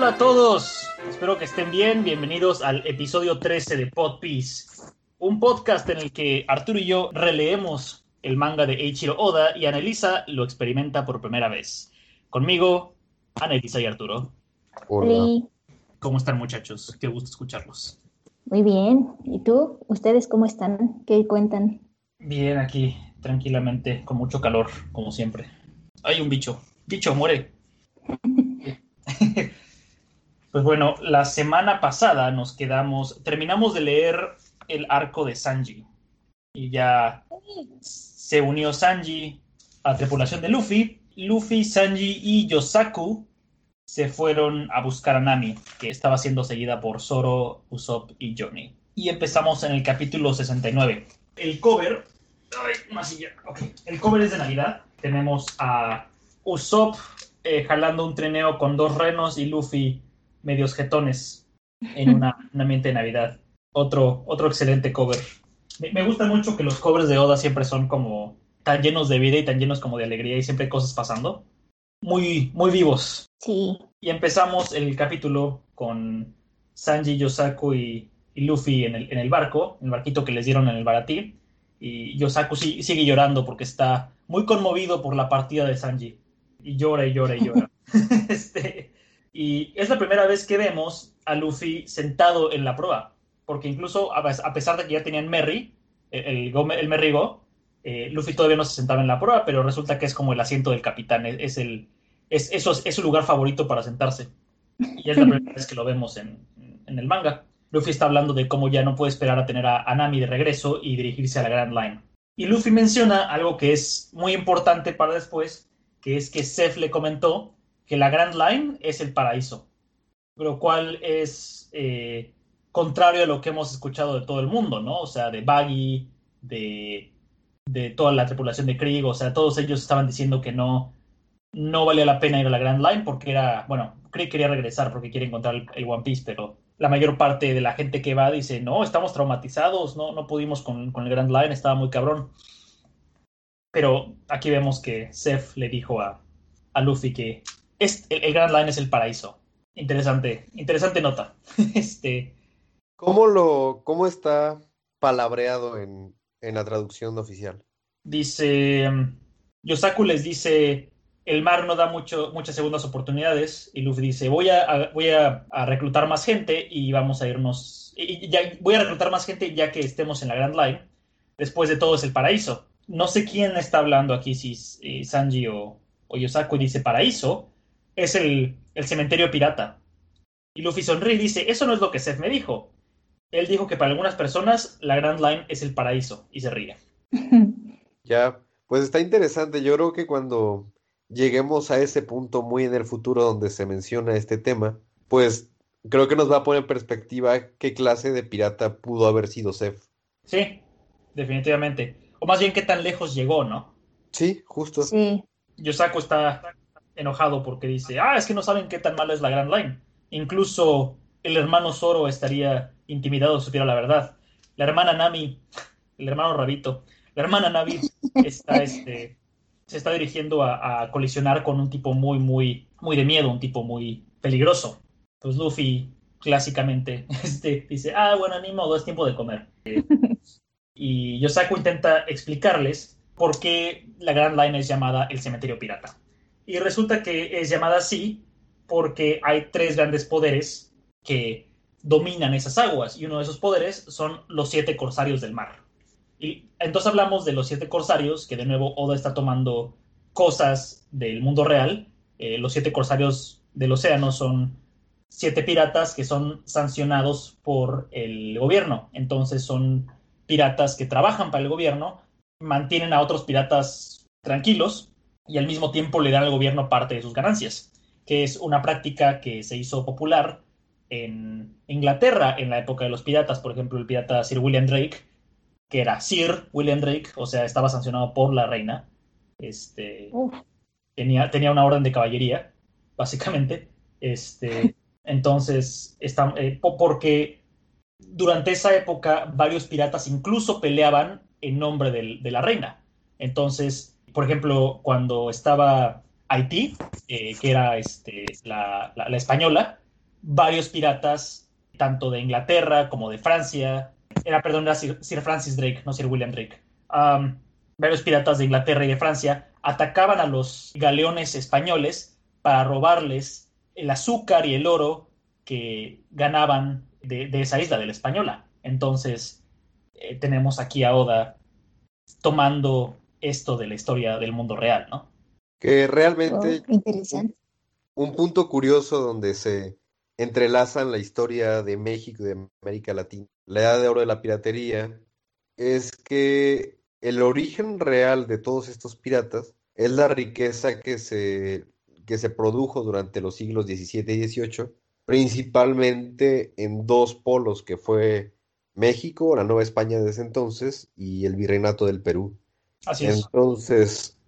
Hola a todos, espero que estén bien. Bienvenidos al episodio 13 de Pod un podcast en el que Arturo y yo releemos el manga de Eiichiro Oda y Anelisa lo experimenta por primera vez. Conmigo, Anelisa y Arturo. Hola. ¿Cómo están muchachos? Qué gusto escucharlos. Muy bien. ¿Y tú? ¿Ustedes cómo están? ¿Qué cuentan? Bien, aquí, tranquilamente, con mucho calor, como siempre. Hay un bicho. Bicho, muere. pues bueno, la semana pasada nos quedamos, terminamos de leer el arco de Sanji. Y ya se unió Sanji a la tripulación de Luffy. Luffy, Sanji y Yosaku se fueron a buscar a Nami, que estaba siendo seguida por Zoro, Usopp y Johnny. Y empezamos en el capítulo 69. El cover. Ay. El cover es de Navidad. Tenemos a Usopp eh, jalando un trineo con dos renos y Luffy medios jetones en una, un ambiente de Navidad. Otro, otro excelente cover. Me, me, gusta mucho que los covers de Oda siempre son como tan llenos de vida y tan llenos como de alegría y siempre hay cosas pasando muy, muy vivos. Sí. Y empezamos el capítulo con Sanji, Yosaku y, y Luffy en el, en el, barco, el barquito que les dieron en el baratí. Y Yosaku sigue llorando porque está muy conmovido por la partida de Sanji. Y llora y llora y llora. este, y es la primera vez que vemos a Luffy sentado en la proa. Porque incluso, a pesar de que ya tenían Merry, el, el, el eh, Luffy todavía no se sentaba en la prueba, pero resulta que es como el asiento del capitán, es, es el, es, eso es, es, su lugar favorito para sentarse. Y es la primera vez que lo vemos en, en, el manga. Luffy está hablando de cómo ya no puede esperar a tener a, a Nami de regreso y dirigirse a la Grand Line. Y Luffy menciona algo que es muy importante para después, que es que Seth le comentó que la Grand Line es el paraíso, lo cual es eh, contrario a lo que hemos escuchado de todo el mundo, ¿no? O sea, de Baggy, de de toda la tripulación de Krieg, o sea, todos ellos estaban diciendo que no, no valía la pena ir a la Grand Line porque era, bueno, Krieg quería regresar porque quiere encontrar el, One Piece, pero la mayor parte de la gente que va dice, no, estamos traumatizados, no, no pudimos con, con el Grand Line, estaba muy cabrón. Pero aquí vemos que Seth le dijo a, a Luffy que es, el, el, Grand Line es el paraíso. Interesante, interesante nota. este... ¿Cómo, lo, ¿Cómo está palabreado en, en la traducción oficial. Dice, Yosaku les dice, el mar no da mucho, muchas segundas oportunidades, y Luffy dice, voy a, a voy a, a, reclutar más gente y vamos a irnos, y ya, voy a reclutar más gente ya que estemos en la Grand Line, después de todo es el paraíso. No sé quién está hablando aquí, si eh, Sanji o, o, Yosaku dice paraíso, es el, el cementerio pirata. Y Luffy sonríe y dice, eso no es lo que Seth me dijo. Él dijo que para algunas personas la Grand Line es el paraíso y se ríe. Ya, pues está interesante. Yo creo que cuando lleguemos a ese punto muy en el futuro donde se menciona este tema, pues creo que nos va a poner en perspectiva qué clase de pirata pudo haber sido Seth. Sí, definitivamente. O más bien qué tan lejos llegó, ¿no? Sí, justo. Sí. Yosako está enojado porque dice, ah, es que no saben qué tan mala es la Grand Line. Incluso el hermano Zoro estaría intimidado si supiera la verdad. La hermana Nami, el hermano Rabito, la hermana Nami está, este, se está dirigiendo a, a, colisionar con un tipo muy, muy, muy de miedo, un tipo muy peligroso. Pues Luffy, clásicamente, este, dice, ah, bueno, ni modo, es tiempo de comer. y Yosaku intenta explicarles por qué la Grand Line es llamada el cementerio pirata. Y resulta que es llamada así porque hay tres grandes poderes que dominan esas aguas y uno de esos poderes son los siete corsarios del mar. Y entonces hablamos de los siete corsarios, que de nuevo Oda está tomando cosas del mundo real. Eh, los siete corsarios del océano son siete piratas que son sancionados por el gobierno. Entonces son piratas que trabajan para el gobierno, mantienen a otros piratas tranquilos y al mismo tiempo le dan al gobierno parte de sus ganancias, que es una práctica que se hizo popular en Inglaterra en la época de los piratas, por ejemplo, el pirata Sir William Drake, que era Sir William Drake, o sea, estaba sancionado por la reina. Este, tenía, tenía una orden de caballería, básicamente. Este, entonces, está, eh, porque durante esa época varios piratas incluso peleaban en nombre del, de la reina. Entonces, por ejemplo, cuando estaba Haití, eh, que era este, la, la, la española, varios piratas, tanto de Inglaterra como de Francia. Era, perdón, era Sir, Francis Drake, no Sir William Drake. varios piratas de Inglaterra y de Francia atacaban a los galeones españoles para robarles el azúcar y el oro que ganaban de, esa isla, de la española. Entonces, eh, tenemos aquí a Oda tomando esto de la historia del mundo real, ¿no? Que realmente... Oh, interesante. Un, punto curioso donde se entrelazan la historia de México y de América Latina, la edad de oro de la piratería, es que el origen real de todos estos piratas es la riqueza que se, que se produjo durante los siglos XVII y XVIII, principalmente en dos polos, que fue México, la Nueva España de ese entonces, y el Virreinato del Perú. Así es. Entonces,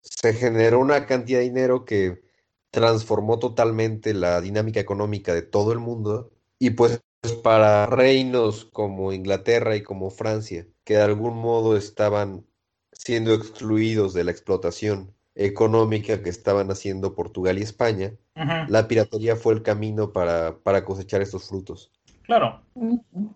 se generó una cantidad de dinero que transformó totalmente la dinámica económica de todo el mundo y pues para reinos como Inglaterra y como Francia, que de algún modo estaban siendo excluidos de la explotación económica que estaban haciendo Portugal y España, la piratería fue el camino para, para, cosechar estos frutos. Claro,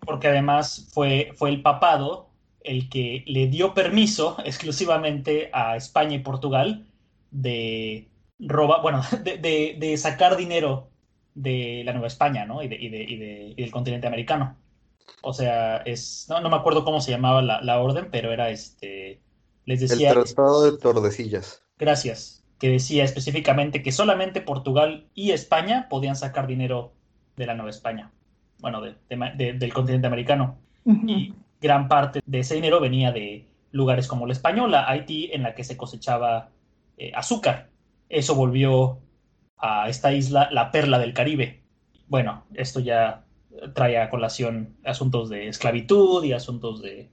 porque además fue, fue el papado el que le dio permiso exclusivamente a España y Portugal de robar, bueno, de, de, sacar dinero de la Nueva España, ¿no? Y, de, y, y del continente americano. O sea, es, no, no me acuerdo cómo se llamaba la, la, orden, pero era este, les decía... El Tratado de Tordesillas. Gracias, que decía específicamente que solamente Portugal y España podían sacar dinero de la Nueva España, bueno, de, del continente americano. Y gran parte de ese dinero venía de lugares como la Española, Haití, en la que se cosechaba eh, azúcar. Eso volvió a esta isla la perla del Caribe. Bueno, esto ya trae a colación asuntos de esclavitud y asuntos de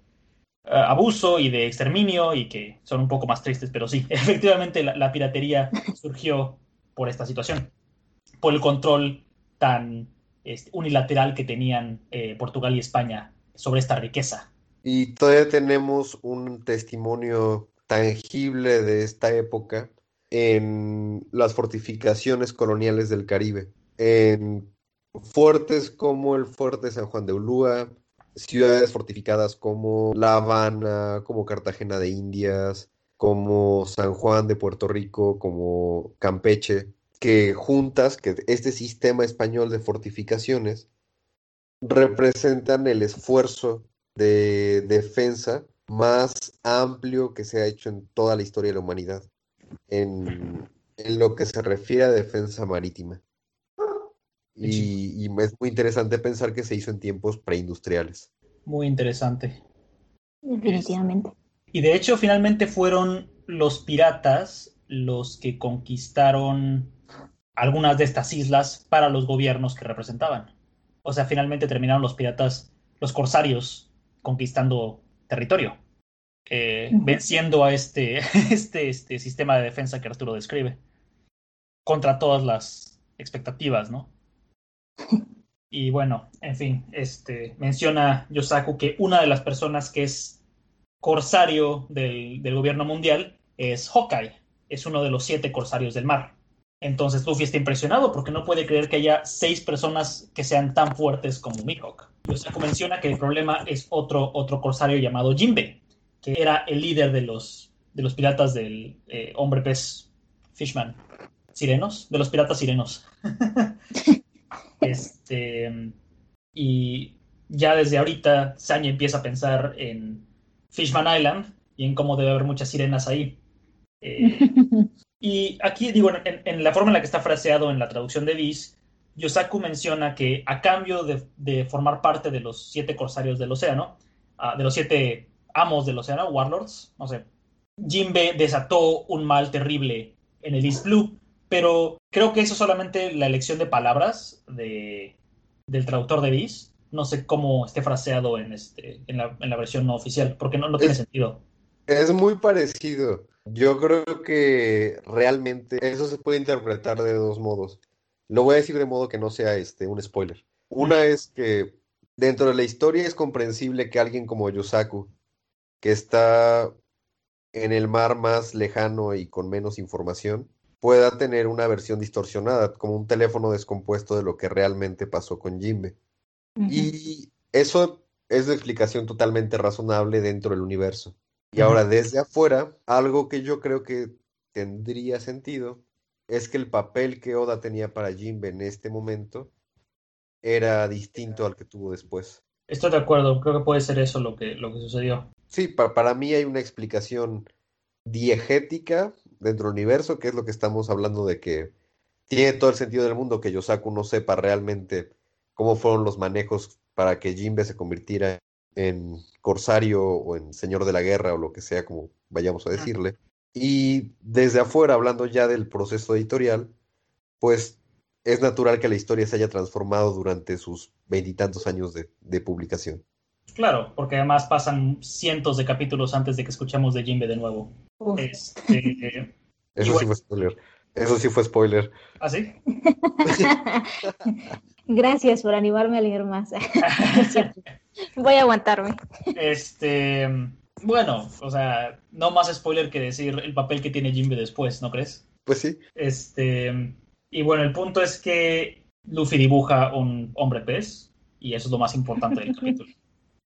uh, abuso y de exterminio y que son un poco más tristes, pero sí, efectivamente la, la piratería surgió por esta situación, por el control tan este, unilateral que tenían eh, Portugal y España sobre esta riqueza. Y todavía tenemos un testimonio tangible de esta época en las fortificaciones coloniales del Caribe, en fuertes como el fuerte San Juan de Ulúa, ciudades fortificadas como La Habana, como Cartagena de Indias, como San Juan de Puerto Rico, como Campeche, que juntas, que este sistema español de fortificaciones representan el esfuerzo de defensa más amplio que se ha hecho en toda la historia de la humanidad, en, lo que se refiere a defensa marítima. Y, es muy interesante pensar que se hizo en tiempos preindustriales. Muy interesante. Definitivamente. Y de hecho, finalmente fueron los piratas los que conquistaron algunas de estas islas para los gobiernos que representaban. O sea, finalmente terminaron los piratas, los corsarios, conquistando territorio, eh, venciendo a este, este, este sistema de defensa que Arturo describe, contra todas las expectativas, ¿no? Y bueno, en fin, este, menciona Yosaku que una de las personas que es corsario del, del gobierno mundial es Hawkeye, es uno de los siete corsarios del mar. Entonces Luffy está impresionado porque no puede creer que haya seis personas que sean tan fuertes como Mihawk. Yosaku menciona que el problema es otro, otro corsario llamado Jinbe, que era el líder de los, de los piratas del eh, hombre pez Fishman. ¿Sirenos? De los piratas sirenos. este, y ya desde ahorita Sanji empieza a pensar en Fishman Island y en cómo debe haber muchas sirenas ahí. Eh, y aquí, digo, en, la forma en la que está fraseado en la traducción de Viz, Yosaku menciona que a cambio de, formar parte de los siete corsarios del océano, ah, de los siete amos del océano, warlords, no sé, Jinbe desató un mal terrible en el East Blue, pero creo que eso es solamente la elección de palabras de, del traductor de Viz. No sé cómo esté fraseado en, este, en, la, en la versión no oficial, porque no, no tiene sentido. Es muy parecido. Yo creo que realmente eso se puede interpretar de dos modos. Lo voy a decir de modo que no sea este un spoiler. Una es que dentro de la historia es comprensible que alguien como Yosaku, que está en el mar más lejano y con menos información, pueda tener una versión distorsionada, como un teléfono descompuesto de lo que realmente pasó con Jimbe. Y eso es una explicación totalmente razonable dentro del universo. Y ahora, desde afuera, algo que yo creo que tendría sentido es que el papel que Oda tenía para Jimbe en este momento era distinto al que tuvo después. Estoy de acuerdo, creo que puede ser eso lo que, lo que sucedió. Sí, para mí hay una explicación diegética dentro del universo, que es lo que estamos hablando de que tiene todo el sentido del mundo que Yosaku no sepa realmente cómo fueron los manejos para que Jinbe se convirtiera en corsario o en señor de la guerra o lo que sea, como vayamos a decirle. Y desde afuera, hablando ya del proceso editorial, pues es natural que la historia se haya transformado durante sus veintitantos años de, de, publicación. Claro, porque además pasan cientos de capítulos antes de que escuchemos de Jimbe de nuevo. Este, Eso sí fue spoiler. Eso sí fue spoiler. ¿Ah, sí? Gracias por animarme a leer más. Voy a aguantarme. Este, bueno, o sea, no más spoiler que decir el papel que tiene Jimbe después, ¿no crees? Pues sí. Este, y bueno, el punto es que Luffy dibuja un hombre pez, y eso es lo más importante del capítulo.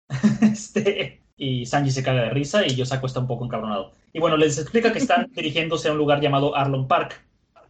Este, y Sanji se caga de risa y Yosako está un poco encabronado. Y bueno, les explica que están dirigiéndose a un lugar llamado Arlong Park.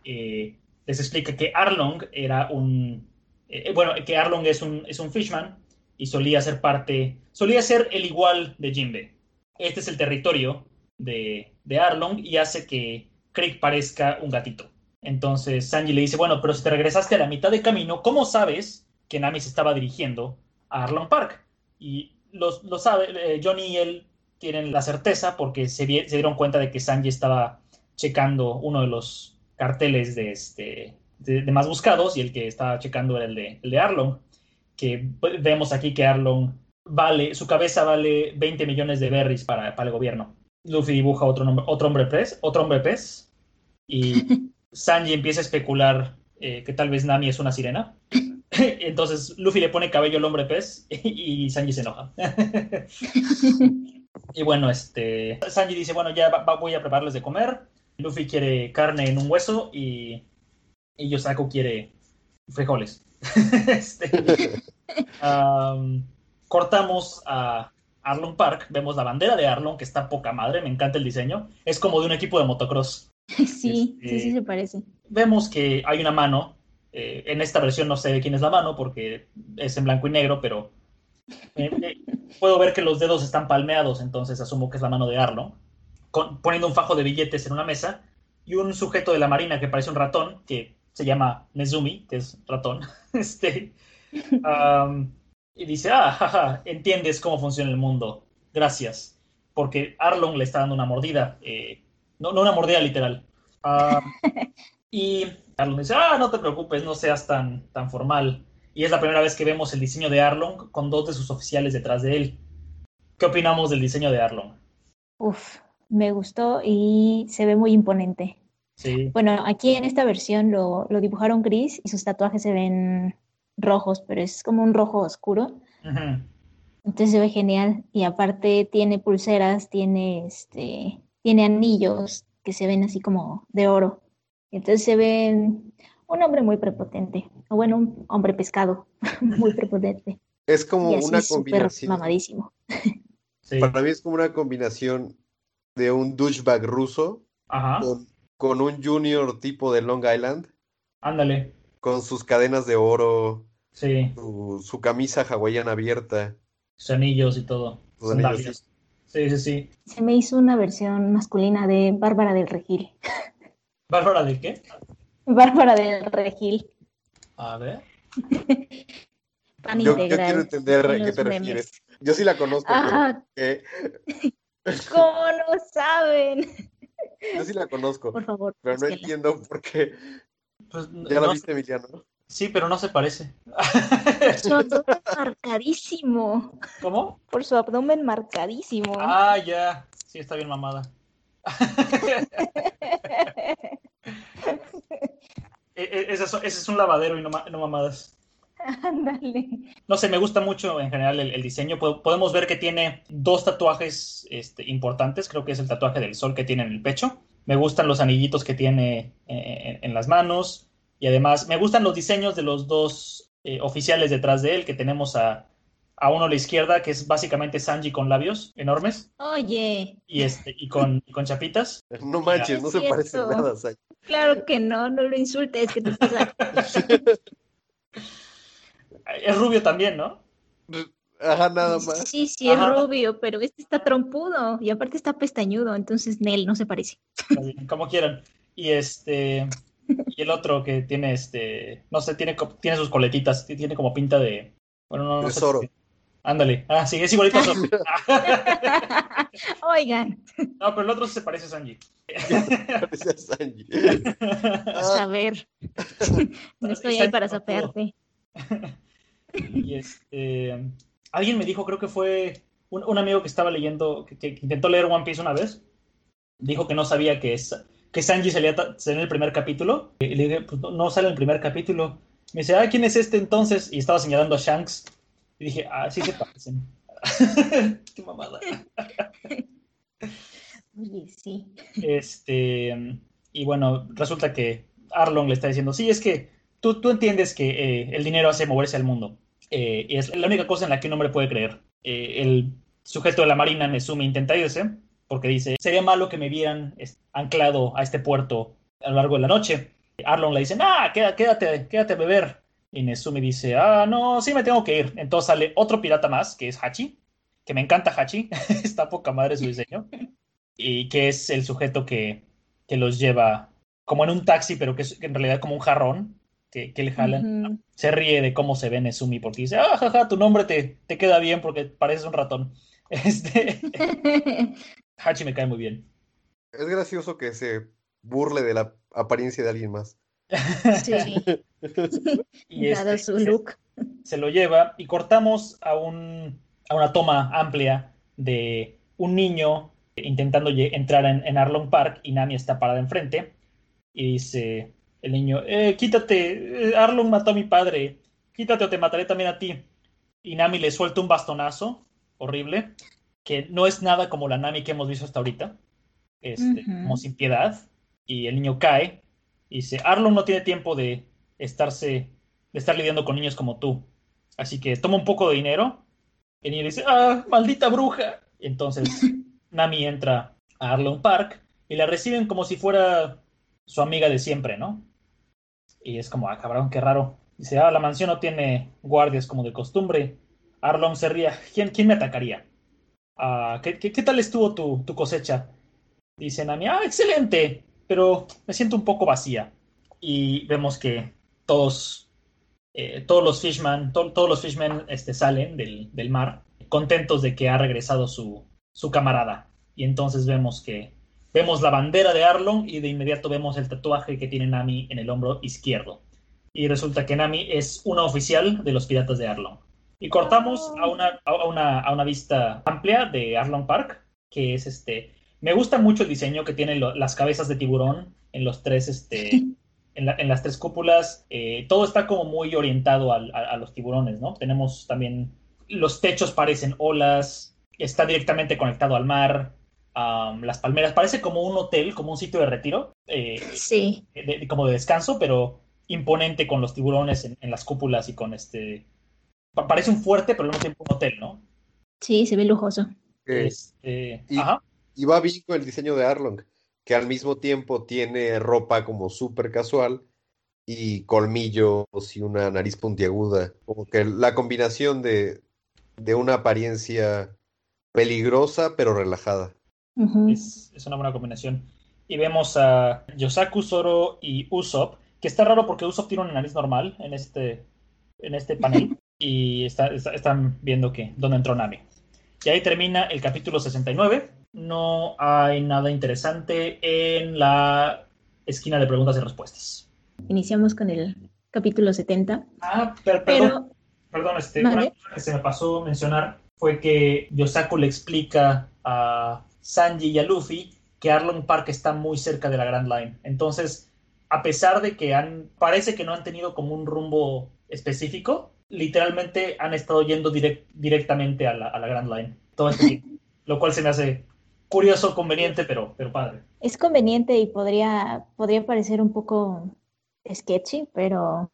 Eh, les explica que Arlong era un... Eh, bueno, que Arlong es un, es un fishman y solía ser parte... Solía ser el igual de Jinbe. Este es el territorio de, de Arlong y hace que Krieg parezca un gatito. Entonces Sanji le dice, bueno, pero si te regresaste a la mitad de camino, ¿cómo sabes que Nami se estaba dirigiendo a Arlong Park? Y lo, sabe, eh, Johnny y él tienen la certeza porque se, dieron cuenta de que Sanji estaba checando uno de los carteles de, este, de, más buscados y el que estaba checando era el de, el de Arlong, que vemos aquí que Arlong vale, su cabeza vale 20 millones de berries para, el gobierno. Luffy dibuja otro, otro hombre pez, otro hombre pez, y Sanji empieza a especular eh, que tal vez Nami es una sirena. Entonces Luffy le pone cabello al hombre pez y Sanji se enoja. y bueno, este Sanji dice, bueno, ya voy a prepararles de comer. Luffy quiere carne en un hueso y, y Yosaku quiere frijoles. este, cortamos a Arlong Park, vemos la bandera de Arlong, que está poca madre, me encanta el diseño. Es como de un equipo de motocross. Sí, sí, sí este, se parece. Vemos que hay una mano eh, en esta versión no sé de quién es la mano porque es en blanco y negro, pero eh, eh, puedo ver que los dedos están palmeados, entonces asumo que es la mano de Arlo, poniendo un fajo de billetes en una mesa y un sujeto de la marina que parece un ratón, que se llama Nezumi, que es ratón, este, y dice, ah, jaja, entiendes cómo funciona el mundo, gracias, porque Arlong le está dando una mordida, no, no una mordida literal. Y Arlong dice, ah, no te preocupes, no seas tan, tan formal. Y es la primera vez que vemos el diseño de Arlong con dos de sus oficiales detrás de él. ¿Qué opinamos del diseño de Arlong? Uf, me gustó y se ve muy imponente. Sí. Bueno, aquí en esta versión lo, dibujaron gris y sus tatuajes se ven rojos, pero es como un rojo oscuro. Entonces se ve genial. Y aparte tiene pulseras, tiene este, tiene anillos que se ven así como de oro. Entonces se ve un hombre muy prepotente, o bueno, un hombre pescado muy prepotente. Es como una combinación. Mamadísimo. Para mí es como una combinación de un douchebag ruso Con, un junior tipo de Long Island. Ándale. Con sus cadenas de oro. Sí. Su, camisa hawaiana abierta. Sus anillos y todo. Sus anillos. Sí, sí, sí. Se me hizo una versión masculina de Bárbara del Regil. ¿Bárbara de qué? Bárbara del Regil. A ver. yo, quiero entender a qué te refieres. Yo sí la conozco. ¿Cómo no saben? Yo sí la conozco. Por favor. Pero no entiendo por qué. Pues, ya la viste, Emiliano. Sí, pero no se parece. Su abdomen marcadísimo. ¿Cómo? Por su abdomen marcadísimo. Ah, ya. Sí, está bien mamada. E, e, ese, es, un lavadero y no, mamadas. Ándale. No sé, me gusta mucho en general el, diseño. Podemos ver que tiene dos tatuajes este, importantes. Creo que es el tatuaje del sol que tiene en el pecho Me gustan los anillitos que tiene eh, en, las manos. Y además, me gustan los diseños de los dos eh, oficiales detrás de él, que tenemos a, a uno a la izquierda, que es básicamente Sanji con labios enormes. Oye. Y este, y con, con chapitas. No manches, no se parece nada a Sanji. Claro que no, no lo insultes, que te Es rubio también, ¿no? Ajá, nada más. Sí, sí, es rubio, pero este está trompudo y aparte está pestañudo, entonces Nel no se parece. Como quieran. Y este. Y el otro que tiene este. No sé, tiene, tiene sus coletitas, tiene como pinta de. Bueno, no, no sé. Ándale. Ah, sí, es igualito a Oigan. No, pero el otro se parece a Sanji. parece a Sanji. A ver. No estoy ahí para sapearte. Y este. Alguien me dijo, creo que fue un, amigo que estaba leyendo, que, intentó leer One Piece una vez. Dijo que no sabía que, es, que Sanji salía en el primer capítulo. Y le dije, pues no, sale en el primer capítulo. Me dice, ah, ¿quién es este entonces? Y estaba señalando a Shanks. Y dije, ah, sí se parecen. Qué mamada. Oye, sí. Este, y bueno, resulta que Arlong le está diciendo, sí, es que tú, tú entiendes que eh, el dinero hace moverse al mundo. Eh, es la única cosa en la que un hombre puede creer. Eh, el sujeto de la marina, Nesumi, intenta irse porque dice, sería malo que me vieran anclado a este puerto a lo largo de la noche. Arlong le dice, ah, quédate, quédate a beber. Y Nesumi dice, ah, no, sí me tengo que ir. Entonces sale otro pirata más, que es Hachi, que me encanta Hachi, está poca madre su diseño, y que es el sujeto que, que los lleva como en un taxi, pero que es en realidad como un jarrón, que, que le jalan. Se ríe de cómo se ve Nesumi, porque dice, ah, jaja, tu nombre te, te queda bien porque pareces un ratón. Este... Hachi me cae muy bien. Es gracioso que se burle de la apariencia de alguien más. Sí. y este, su look. Se, lo lleva y cortamos a, un, a una toma amplia de un niño intentando entrar en, en, Arlong Park y Nami está parada enfrente y dice el niño, eh, quítate, eh, Arlong mató a mi padre, quítate o te mataré también a ti. Y Nami le suelta un bastonazo horrible, que no es nada como la Nami que hemos visto hasta ahorita, este, como sin piedad, y el niño cae y dice, Arlong no tiene tiempo de estarse, de estar lidiando con niños como tú. Así que toma un poco de dinero. El niño dice, ah, maldita bruja. Y entonces Nami entra a Arlong Park y la reciben como si fuera su amiga de siempre, ¿no? Y es como, ah, cabrón, qué raro. Dice, ah, la mansión no tiene guardias como de costumbre. Arlong se ría. ¿Quién, quién me atacaría? Ah, ¿qué, qué, tal estuvo tu, tu cosecha? Dice Nami, ah, excelente pero me siento un poco vacía. Y vemos que todos, eh, todos los Fishman, todos los Fishmen este, salen del, del, mar contentos de que ha regresado su, su camarada. Y entonces vemos que vemos la bandera de Arlong y de inmediato vemos el tatuaje que tiene Nami en el hombro izquierdo. Y resulta que Nami es una oficial de los piratas de Arlong. Y cortamos a una, a una, a una vista amplia de Arlong Park, que es este me gusta mucho el diseño que tienen las cabezas de tiburón en los tres, este, en, las tres cúpulas. Eh, todo está como muy orientado a, los tiburones, ¿no? Tenemos también los techos parecen olas, está directamente conectado al mar. Las palmeras parece como un hotel, como un sitio de retiro. Eh, sí. como de descanso, pero imponente con los tiburones en, las cúpulas y con este. Parece un fuerte, pero al mismo tiempo un hotel, ¿no? Sí, se ve lujoso. Este, ajá y va bien con el diseño de Arlong, que al mismo tiempo tiene ropa como súper casual y colmillos y una nariz puntiaguda. Como que la combinación de, de una apariencia peligrosa pero relajada. Es, una buena combinación. Y vemos a Yosaku, Zoro y Usopp, que está raro porque Usopp tiene una nariz normal en este, en este panel. y están viendo que dónde entró Nami. Y ahí termina el capítulo 69 no hay nada interesante en la esquina de preguntas y respuestas. Iniciamos con el capítulo 70. Ah, perdón, perdón, este, una cosa que se me pasó mencionar fue que Yosaku le explica a Sanji y a Luffy que Arlong Park está muy cerca de la Grand Line. Entonces, a pesar de que han, parece que no han tenido como un rumbo específico, literalmente han estado yendo directamente a la, Grand Line todo este lo cual se me hace curioso, conveniente, pero, pero padre. Es conveniente y podría, podría parecer un poco sketchy, pero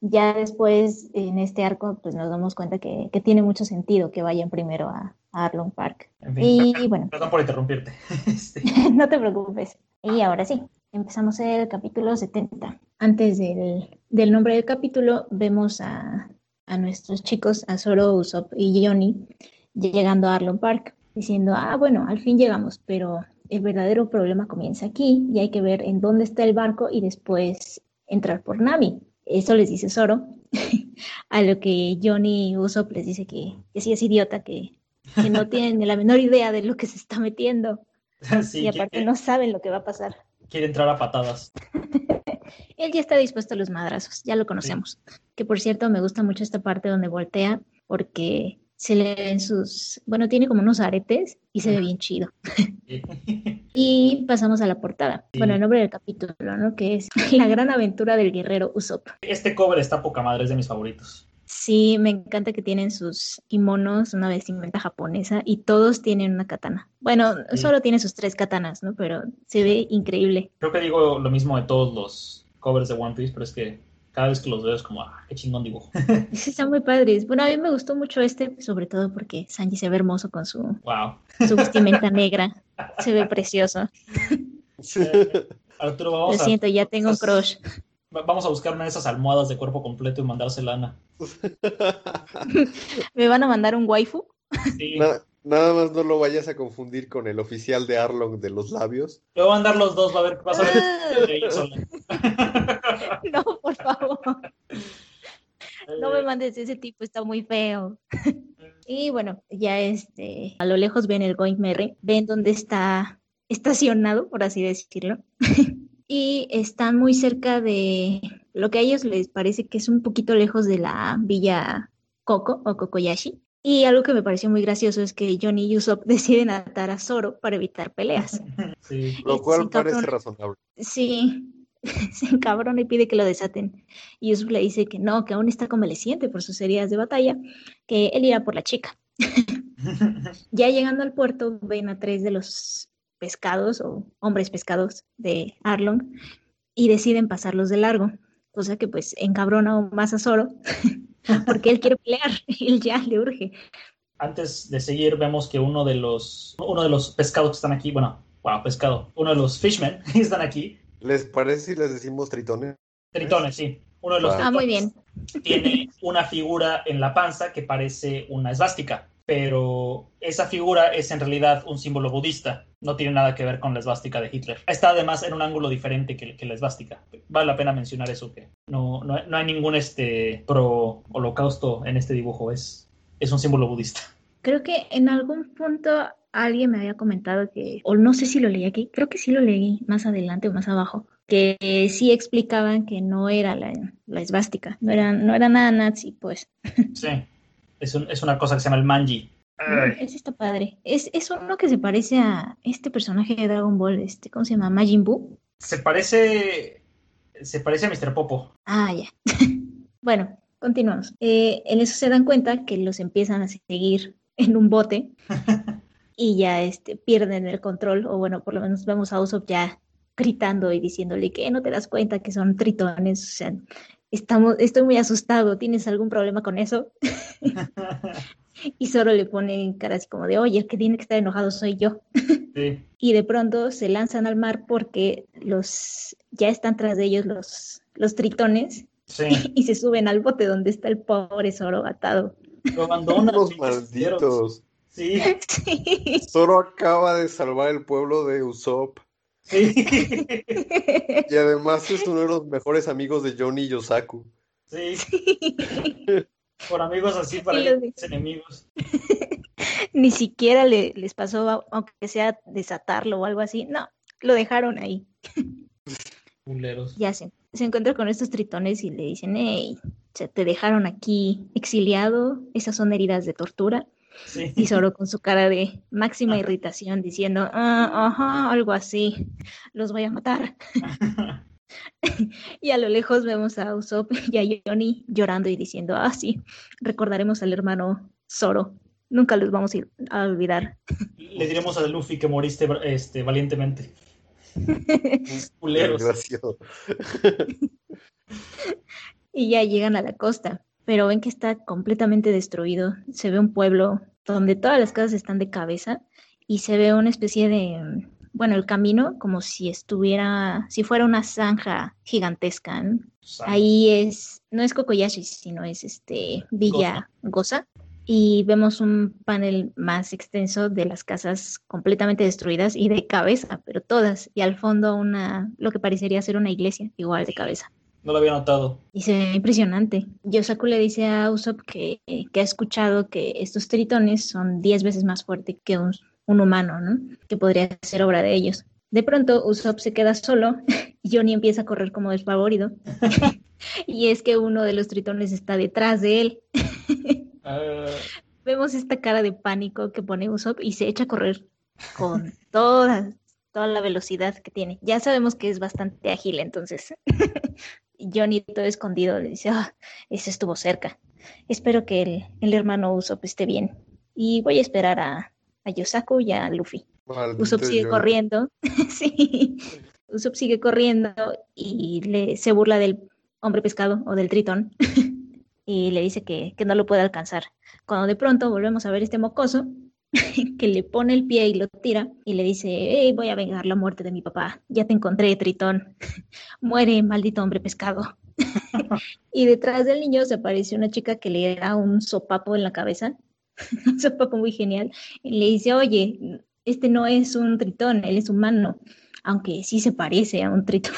ya después en este arco pues nos damos cuenta que, tiene mucho sentido que vayan primero a, Arlong Park. y perdón, bueno. Perdón por interrumpirte. Este. no te preocupes. Y ahora sí, empezamos el capítulo 70. Antes del, del nombre del capítulo vemos a, a nuestros chicos, a Zoro, Usopp y Johnny, llegando a Arlong Park, diciendo, ah, bueno, al fin llegamos, pero el verdadero problema comienza aquí y hay que ver en dónde está el barco y después entrar por Nami. Eso les dice Zoro, a lo que Johnny Usopp les dice que, que sí es idiota, que, que no tienen la menor idea de lo que se está metiendo. y aparte no saben lo que va a pasar. Quiere entrar a patadas. Él ya está dispuesto a los madrazos, ya lo conocemos. Que por cierto, me gusta mucho esta parte donde voltea, porque se le ven sus, bueno, tiene como unos aretes y se ve bien chido. y pasamos a la portada. Bueno, el nombre del capítulo, ¿no? Que es La gran aventura del guerrero Usopp. Este cover está poca madre, es de mis favoritos. Sí, me encanta que tienen sus kimonos, una vestimenta japonesa y todos tienen una katana. Bueno, solo tiene sus tres katanas, ¿no? Pero se ve increíble. Creo que digo lo mismo de todos los covers de One Piece, pero es que cada vez que los veo es como, ah, qué chingón dibujo. Sí, están muy padres. Bueno, a mí me gustó mucho este, sobre todo porque Sanji se ve hermoso con su, su vestimenta negra. Se ve precioso. Arturo, vamos Lo siento, ya tengo un crush. Vamos a buscar una de esas almohadas de cuerpo completo y mandársela a Ana. ¿Me van a mandar un waifu? Sí. Nada más no lo vayas a confundir con el oficial de Arlong de los labios. Le voy a mandar los dos, va a ver qué pasa. no, por favor. No me mandes ese tipo, está muy feo. y bueno, ya este, a lo lejos ven el Going Merry, ven dónde está estacionado, por así decirlo. Y están muy cerca de lo que a ellos les parece que es un poquito lejos de la villa Coco o Kokoyashi. Y algo que me pareció muy gracioso es que Johnny y Usopp deciden atar a Zoro para evitar peleas. Sí, lo cual parece razonable. Sí, se encabrona y pide que lo desaten. Y Usopp le dice que no, que aún está convaleciente por sus heridas de batalla, que él irá por la chica. ya llegando al puerto, ven a tres de los pescados o hombres pescados de Arlong y deciden pasarlos de largo, cosa que pues encabrona aún más a Zoro porque él quiere pelear, él ya le urge. Antes de seguir, vemos que uno de los, uno de los pescados que están aquí, bueno, wow, pescado, uno de los fishmen que están aquí. ¿Les parece si les decimos tritones? Tritones, sí. Uno de los ah, muy bien. tiene una figura en la panza que parece una esvástica, pero esa figura es en realidad un símbolo budista no tiene nada que ver con la esvástica de Hitler. Está además en un ángulo diferente que, la esvástica. Vale la pena mencionar eso, que no, no, hay ningún este, pro holocausto en este dibujo, es, es un símbolo budista. Creo que en algún punto alguien me había comentado que, o no sé si lo leí aquí, creo que sí lo leí más adelante o más abajo, que sí explicaban que no era la, la esvástica, no era, no era nada nazi, pues. Sí, es, es una cosa que se llama el manji, ese está padre. Es, es uno que se parece a este personaje de Dragon Ball, este, ¿cómo se llama? Majin Buu. Se parece. Se parece a Mr. Popo. Ah, ya. bueno, continuamos. Eh, en eso se dan cuenta que los empiezan a seguir en un bote y ya este, pierden el control, o bueno, por lo menos vemos a Usopp ya gritando y diciéndole que no te das cuenta que son tritones, o sea, estamos, estoy muy asustado, ¿tienes algún problema con eso? y solo le pone cara así como de, oye, el que tiene que estar enojado soy yo. y de pronto se lanzan al mar porque los ya están tras de ellos los, los tritones y, se suben al bote donde está el pobre Zoro atado. Lo abandonan. Los malditos. Sí. Zoro acaba de salvar el pueblo de Usopp. Sí. Y además es uno de los mejores amigos de Johnny Yosaku. Sí. Por amigos así para los enemigos. Ni siquiera le, les pasó, aunque sea desatarlo o algo así. No, lo dejaron ahí. Ya se, se encuentra con estos tritones y le dicen, hey, se te dejaron aquí exiliado, esas son heridas de tortura. Y solo con su cara de máxima irritación diciendo, ah, ajá, algo así, los voy a matar. y a lo lejos vemos a Usopp y a Johnny llorando y diciendo, ah, sí, recordaremos al hermano Zoro Nunca los vamos a olvidar. Le diremos a Luffy que moriste este, valientemente. y ya llegan a la costa, pero ven que está completamente destruido. Se ve un pueblo donde todas las casas están de cabeza y se ve una especie de, bueno, el camino como si estuviera, si fuera una zanja gigantesca. Ahí es, no es Kokoyashi, sino es este Villa Goza y vemos un panel más extenso de las casas completamente destruidas y de cabeza, pero todas, y al fondo una lo que parecería ser una iglesia igual de cabeza. No lo había notado. Y se ve impresionante. Yosaku le dice a Usopp que, que ha escuchado que estos tritones son 10 veces más fuertes que un, un, humano, ¿no? Que podría ser obra de ellos. De pronto Usopp se queda solo y Johnny empieza a correr como desfavorido. y es que uno de los tritones está detrás de él. Ah. Vemos esta cara de pánico que pone Usopp y se echa a correr con toda, toda la velocidad que tiene. Ya sabemos que es bastante ágil, entonces. Johnny todo escondido le dice, ah, ese estuvo cerca. Espero que el, el, hermano Usopp esté bien. Y voy a esperar a, a Yosaku y a Luffy. Usopp sigue corriendo. sí. Usopp sigue corriendo y le, se burla del hombre pescado o del tritón y le dice que, no lo puede alcanzar. Cuando de pronto volvemos a ver este mocoso que le pone el pie y lo tira y le dice, hey, voy a vengar la muerte de mi papá, ya te encontré, Tritón, muere, maldito hombre pescado. y detrás del niño se aparece una chica que le da un sopapo en la cabeza, un sopapo muy genial, y le dice, oye, este no es un tritón, él es humano, aunque sí se parece a un tritón.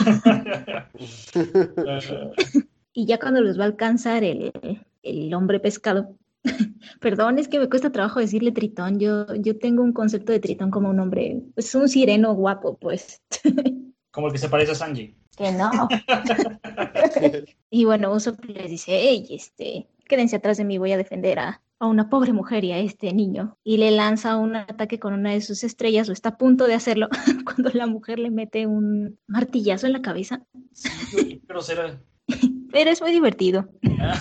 Y ya cuando los va a alcanzar el, hombre pescado, perdón, es que me cuesta trabajo decirle tritón. Yo, yo tengo un concepto de tritón como un hombre, pues un sireno guapo, pues. como el que se parece a Sanji. Que no. y bueno, Usopp les dice, hey, este, quédense atrás de mí, voy a defender a, a una pobre mujer y a este niño. Y le lanza un ataque con una de sus estrellas, o está a punto de hacerlo, cuando la mujer le mete un martillazo en la cabeza. Sí, pero será pero es muy divertido. Ah.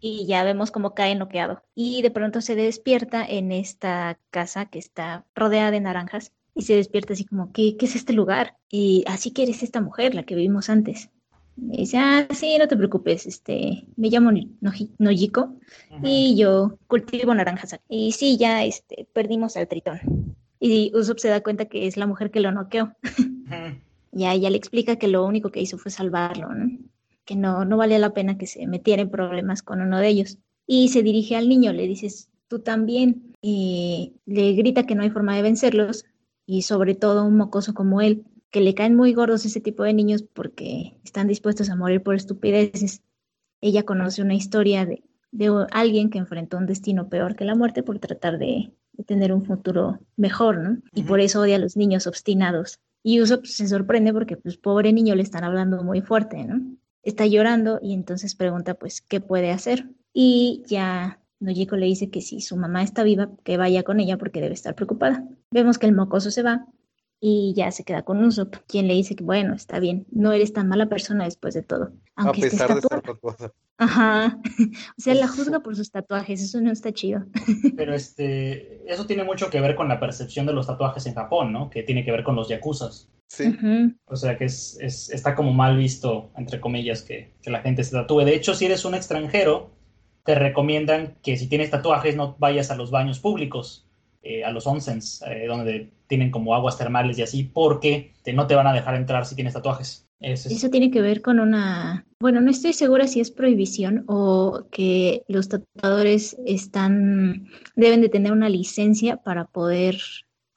Y ya vemos cómo cae noqueado. Y de pronto se despierta en esta casa que está rodeada de naranjas. Y se despierta así como, ¿qué, qué es este lugar? Y así que eres esta mujer, la que vivimos antes. Y dice, ah, sí, no te preocupes, este, me llamo Nojiko y yo cultivo naranjas. Y sí, ya este, perdimos al tritón. Y Usopp se da cuenta que es la mujer que lo noqueó. Ya ella le explica que lo único que hizo fue salvarlo, ¿no? Que no, no valía la pena que se metiera en problemas con uno de ellos. Y se dirige al niño, le dices, tú también, y le grita que no hay forma de vencerlos, y sobre todo un mocoso como él, que le caen muy gordos ese tipo de niños porque están dispuestos a morir por estupideces. Ella conoce una historia de, de alguien que enfrentó un destino peor que la muerte por tratar de, tener un futuro mejor, ¿no? Y por eso odia a los niños obstinados. Y Usopp se sorprende porque, pues, pobre niño, le están hablando muy fuerte, ¿no? Está llorando y entonces pregunta pues qué puede hacer. Y ya Nojiko le dice que si su mamá está viva, que vaya con ella porque debe estar preocupada. Vemos que el mocoso se va y ya se queda con Usopp, quien le dice que bueno, está bien, no eres tan mala persona después de todo. Aunque a pesar de estar tatuada. Ajá. O sea, la juzga por sus tatuajes, eso no está chido. Pero este, eso tiene mucho que ver con la percepción de los tatuajes en Japón, ¿no? Que tiene que ver con los yakuzas. Sí. O sea que es, está como mal visto, entre comillas, que, la gente se tatúe. De hecho, si eres un extranjero, te recomiendan que si tienes tatuajes no vayas a los baños públicos, eh, a los onsens, eh, donde tienen como aguas termales y así, porque no te van a dejar entrar si tienes tatuajes. Eso tiene que ver con una, bueno, no estoy segura si es prohibición o que los tatuadores están, deben de tener una licencia para poder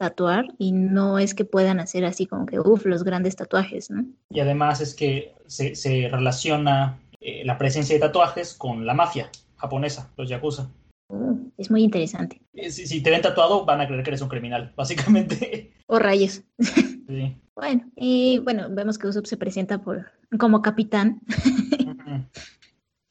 tatuar y no es que puedan hacer así como que, uff, los grandes tatuajes, ¿no? Y además es que se, se relaciona eh, la presencia de tatuajes con la mafia japonesa, los yakuza. Uh, es muy interesante. Eh, si, si, te ven tatuado, van a creer que eres un criminal, básicamente. O rayos. Sí. bueno, y bueno, vemos que Usopp se presenta por, como capitán.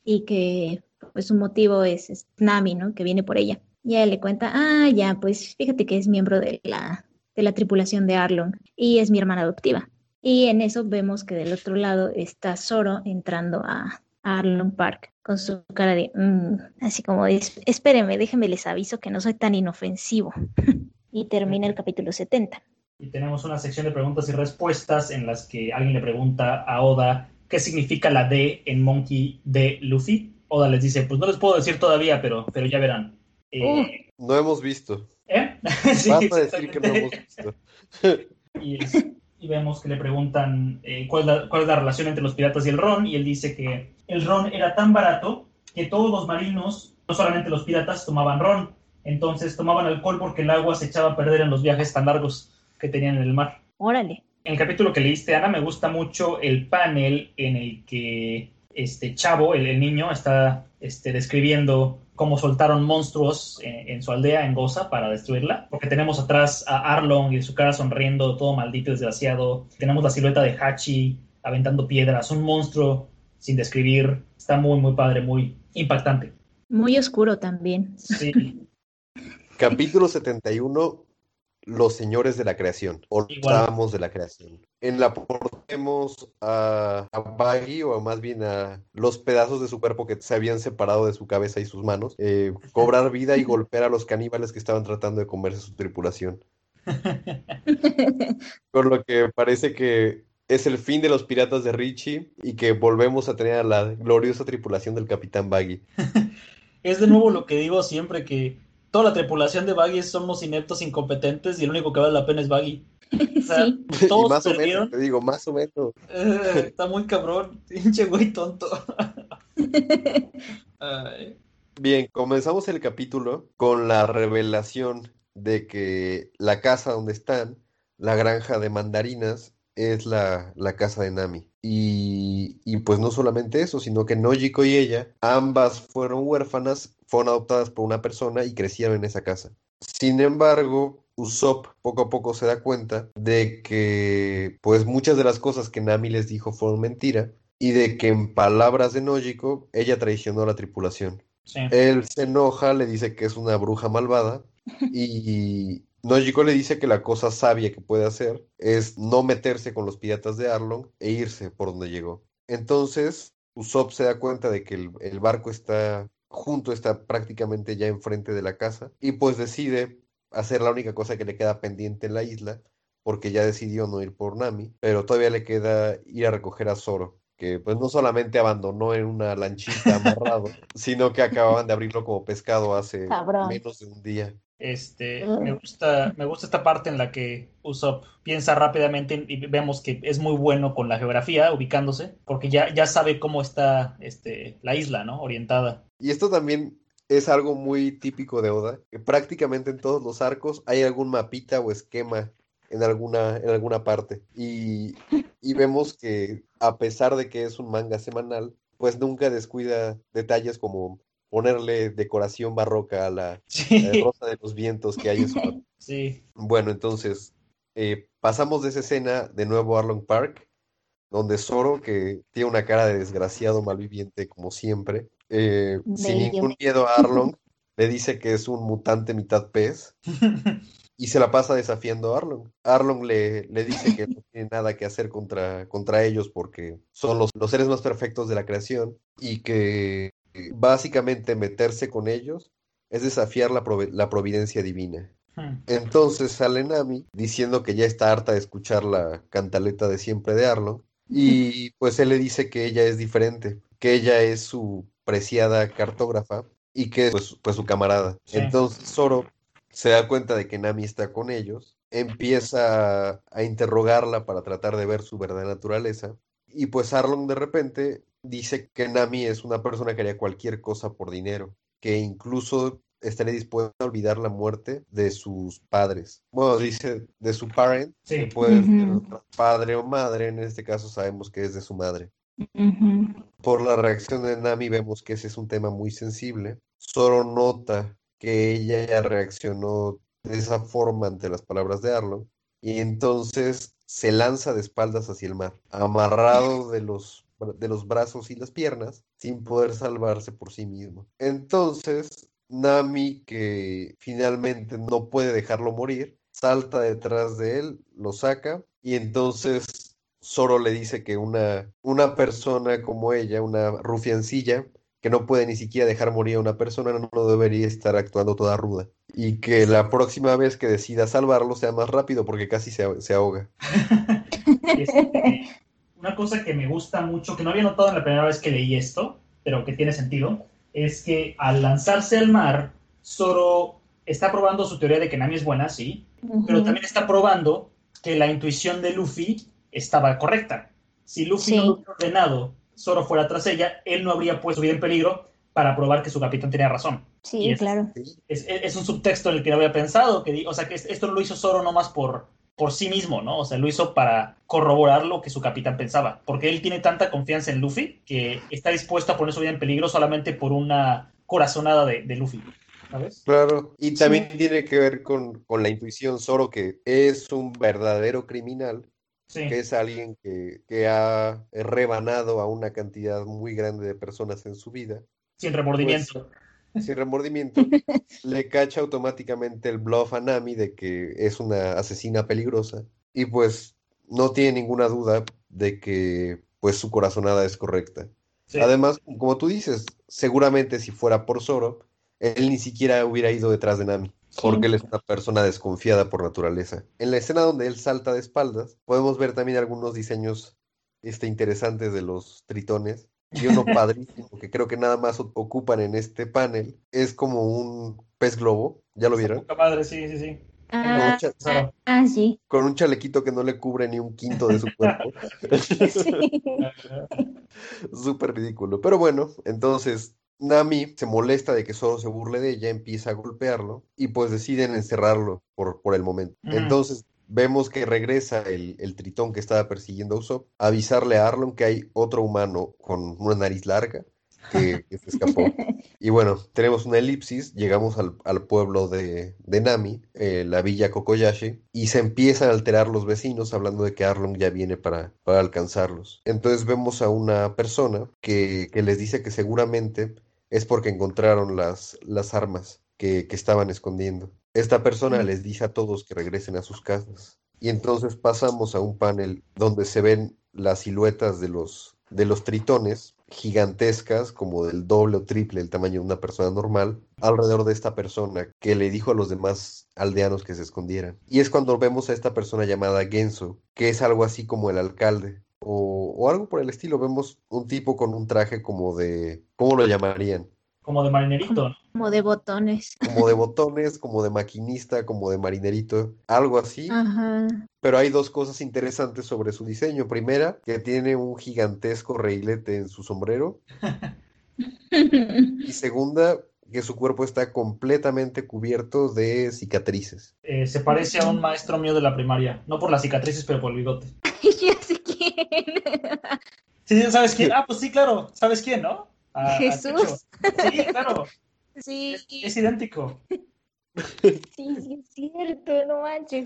y que pues su motivo es, Nami, ¿no? Que viene por ella. Y él le cuenta, ah, ya, pues fíjate que es miembro de la, de la tripulación de Arlong y es mi hermana adoptiva. Y en eso vemos que del otro lado está Zoro entrando a, Arlong Park con su cara de, mm", así como, espérenme, déjenme les aviso que no soy tan inofensivo. y termina el capítulo 70. Y tenemos una sección de preguntas y respuestas en las que alguien le pregunta a Oda qué significa la D en Monkey de Luffy. Oda les dice, pues no les puedo decir todavía, pero, pero ya verán. Eh, no hemos visto. ¿Eh? sí, decir que no hemos visto. y, vemos que le preguntan eh, cuál, es la, cuál es la relación entre los piratas y el ron, y él dice que el ron era tan barato que todos los marinos, no solamente los piratas, tomaban ron. Entonces tomaban alcohol porque el agua se echaba a perder en los viajes tan largos que tenían en el mar. Órale. En el capítulo que leíste, Ana, me gusta mucho el panel en el que este chavo, el, niño, está este, describiendo cómo soltaron monstruos en, su aldea, en Goza, para destruirla. Porque tenemos atrás a Arlong y su cara sonriendo, todo maldito, desgraciado. Tenemos la silueta de Hachi aventando piedras, un monstruo sin describir. Está muy, muy padre, muy impactante. Muy oscuro también. Sí. Capítulo 71, Los señores de la creación, o los amos de la creación. En la portemos a, a Baggy, o más bien a los pedazos de su cuerpo que se habían separado de su cabeza y sus manos, eh, cobrar vida y golpear a los caníbales que estaban tratando de comerse su tripulación. Por lo que parece que es el fin de los piratas de Richie y que volvemos a tener a la gloriosa tripulación del Capitán Baggy. es de nuevo lo que digo siempre, que toda la tripulación de Baggy somos ineptos, incompetentes y el único que vale la pena es Baggy. sí. Todos más o menos, te digo, más o menos. Eh, está muy cabrón, pinche güey tonto. Bien, comenzamos el capítulo con la revelación de que la casa donde están, la granja de mandarinas, es la, casa de Nami. Y, y, pues no solamente eso, sino que Nojiko y ella, ambas fueron huérfanas, fueron adoptadas por una persona y crecieron en esa casa. Sin embargo, Usopp poco a poco se da cuenta de que pues muchas de las cosas que Nami les dijo fueron mentira y de que en palabras de Nojiko, ella traicionó a la tripulación. Él se enoja, le dice que es una bruja malvada y, Nojiko le dice que la cosa sabia que puede hacer es no meterse con los piratas de Arlong e irse por donde llegó. Entonces, Usopp se da cuenta de que el, barco está junto, está prácticamente ya enfrente de la casa y pues decide hacer la única cosa que le queda pendiente en la isla porque ya decidió no ir por Nami, pero todavía le queda ir a recoger a Zoro que pues no solamente abandonó en una lanchita amarrado, sino que acababan de abrirlo como pescado hace menos de un día. Este, me gusta, me gusta esta parte en la que Usopp piensa rápidamente y vemos que es muy bueno con la geografía, ubicándose, porque ya, ya sabe cómo está este, la isla, ¿no? Orientada. Y esto también es algo muy típico de Oda, que prácticamente en todos los arcos hay algún mapita o esquema en alguna, en alguna parte. Y, y vemos que a pesar de que es un manga semanal, pues nunca descuida detalles como ponerle decoración barroca a la, rosa de los vientos que hay en su Sí. Bueno, entonces eh, pasamos de esa escena de nuevo a Arlong Park, donde Zoro, que tiene una cara de desgraciado malviviente como siempre, eh, sin ningún miedo a Arlong, le dice que es un mutante mitad pez y se la pasa desafiando a Arlong. Arlong le, le dice que no tiene nada que hacer contra, contra ellos porque son los, los seres más perfectos de la creación y que básicamente meterse con ellos es desafiar la, providencia divina. Hmm. Entonces sale Nami diciendo que ya está harta de escuchar la cantaleta de siempre de Arlo y pues él le dice que ella es diferente, que ella es su preciada cartógrafa y que es pues, pues su camarada. Entonces Zoro se da cuenta de que Nami está con ellos, empieza a interrogarla para tratar de ver su verdadera naturaleza y pues Arlong de repente dice que Nami es una persona que haría cualquier cosa por dinero, que incluso estaría dispuesta a olvidar la muerte de sus padres. Bueno, dice de su parent, que puede ser padre o madre, en este caso sabemos que es de su madre. Por la reacción de Nami vemos que ese es un tema muy sensible. Solo nota que ella ya reaccionó de esa forma ante las palabras de Arlong y entonces se lanza de espaldas hacia el mar, amarrado de los de los brazos y las piernas sin poder salvarse por sí mismo. Entonces, Nami, que finalmente no puede dejarlo morir, salta detrás de él, lo saca y entonces Zoro le dice que una, una persona como ella, una rufiancilla, que no puede ni siquiera dejar morir a una persona, no debería estar actuando toda ruda. Y que la próxima vez que decida salvarlo sea más rápido porque casi se, se ahoga. una cosa que me gusta mucho, que no había notado en la primera vez que leí esto, pero que tiene sentido, es que al lanzarse al mar, Zoro está probando su teoría de que Nami es buena, sí, pero también está probando que la intuición de Luffy estaba correcta. Si Luffy no hubiera ordenado Zoro fuera tras ella, él no habría puesto vida en peligro para probar que su capitán tenía razón. Sí, claro. Es, un subtexto en el que no había pensado, que, o sea, que esto lo hizo Zoro no más por, por sí mismo, ¿no? O sea, lo hizo para corroborar lo que su capitán pensaba, porque él tiene tanta confianza en Luffy que está dispuesto a poner su vida en peligro solamente por una corazonada de, Luffy. ¿Sabes? Claro, y también tiene que ver con, con, la intuición Zoro, que es un verdadero criminal que es alguien que, que, ha rebanado a una cantidad muy grande de personas en su vida. Sin remordimiento. Pues, sin remordimiento, le cacha automáticamente el bluff a Nami de que es una asesina peligrosa y pues no tiene ninguna duda de que pues su corazonada es correcta. Además, como tú dices, seguramente si fuera por Zoro, él ni siquiera hubiera ido detrás de Nami porque él es una persona desconfiada por naturaleza. En la escena donde él salta de espaldas, podemos ver también algunos diseños este, interesantes de los tritones. Y uno padrísimo que creo que nada más ocupan en este panel es como un pez globo. ¿Ya lo vieron? Madre, sí, sí, sí. Ah, ah, sí. Con un chalequito que no le cubre ni un quinto de su cuerpo. Súper ridículo. Pero bueno, entonces Nami se molesta de que solo se burle de ella, empieza a golpearlo y pues deciden encerrarlo por, por el momento. Entonces vemos que regresa el, tritón que estaba persiguiendo a Usopp a avisarle a Arlon que hay otro humano con una nariz larga que, se escapó. Y bueno, tenemos una elipsis, llegamos al, pueblo de, Nami, eh, la villa Kokoyashi, y se empiezan a alterar los vecinos hablando de que Arlong ya viene para, para alcanzarlos. Entonces vemos a una persona que, que les dice que seguramente es porque encontraron las, las armas que, estaban escondiendo. Esta persona les dice a todos que regresen a sus casas. Y entonces pasamos a un panel donde se ven las siluetas de los, de los tritones gigantescas, como del doble o triple el tamaño de una persona normal, alrededor de esta persona que le dijo a los demás aldeanos que se escondieran. Y es cuando vemos a esta persona llamada Genso, que es algo así como el alcalde, o, algo por el estilo. Vemos un tipo con un traje como de, ¿cómo lo llamarían? Como de marinerito. Como de botones. Como de botones, como de maquinista, como de marinerito, algo así. Pero hay dos cosas interesantes sobre su diseño. Primera, que tiene un gigantesco reilete en su sombrero. y segunda, que su cuerpo está completamente cubierto de cicatrices. Eh, se parece a un maestro mío de la primaria, no por las cicatrices, pero por el bigote. ya sé quién. Sí, ¿sabes quién? Ah, pues sí, claro, ¿sabes quién, no? Jesús. sí, claro. Sí. Es, idéntico. Sí, sí, es cierto, no manches.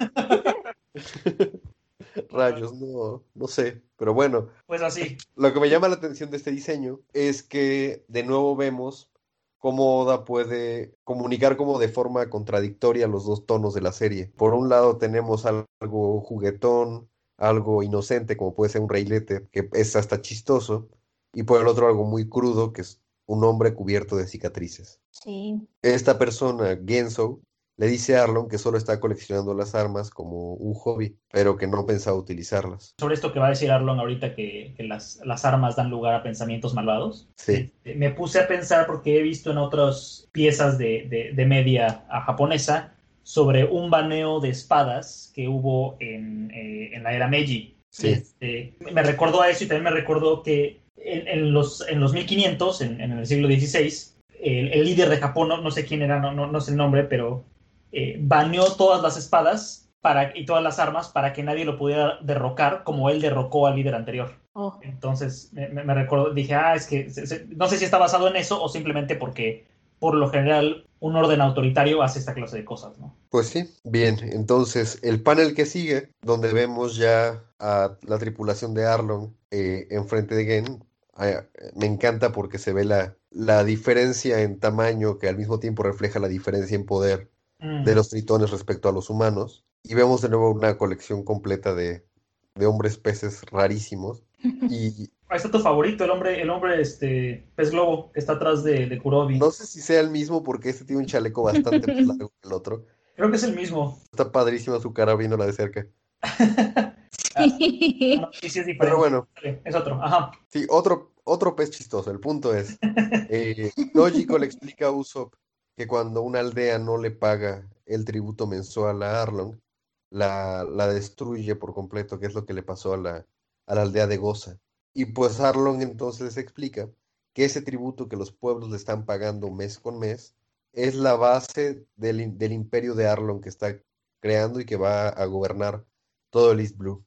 Rayos, no, no sé, pero bueno. Pues así. Lo que me llama la atención de este diseño es que de nuevo vemos cómo Oda puede comunicar como de forma contradictoria los dos tonos de la serie. Por un lado tenemos algo juguetón, algo inocente como puede ser un reilete, que es hasta chistoso, y por el otro algo muy crudo, que es un hombre cubierto de cicatrices. Sí. Esta persona, Genso, le dice a Arlon que solo está coleccionando las armas como un hobby, pero que no pensaba utilizarlas. Sobre esto que va a decir Arlon ahorita, que, las, las, armas dan lugar a pensamientos malvados. Sí. Eh, me puse a pensar porque he visto en otras piezas de, de, media japonesa sobre un baneo de espadas que hubo en, eh, en la era Meiji. Sí. Este, me recordó a eso y también me recordó que en, en los, en los 1500, en, en el siglo XVI, el, el, líder de Japón, no, no sé quién era, no, no, no sé el nombre, pero eh, baneó todas las espadas para, y todas las armas para que nadie lo pudiera derrocar como él derrocó al líder anterior. Oh. Entonces me, me, recuerdo, dije, ah, es que no sé si está basado en eso o simplemente porque por lo general un orden autoritario hace esta clase de cosas, ¿no? Pues sí, bien, entonces el panel que sigue, donde vemos ya a la tripulación de Arlon eh, enfrente de Gen, eh, me encanta porque se ve la, la diferencia en tamaño que al mismo tiempo refleja la diferencia en poder de los tritones respecto a los humanos. Y vemos de nuevo una colección completa de, de hombres peces rarísimos. Y Ahí está tu favorito, el hombre, el hombre este pez globo que está atrás de, de Kurobi. no sé si sea el mismo porque este tiene un chaleco bastante más largo que el otro. Creo que es el mismo. Está padrísima su cara viéndola de cerca. Ah, sí, sí es diferente. Pero bueno, Es otro. Ajá. sí, otro, otro pez chistoso. El punto es, eh, Lógico le explica a Usopp que cuando una aldea no le paga el tributo mensual a Arlong, la, la destruye por completo, que es lo que le pasó a la, a la aldea de Goza. Y pues Arlong entonces les explica que ese tributo que los pueblos le están pagando mes con mes es la base del, del imperio de Arlong que está creando y que va a gobernar todo el East Blue.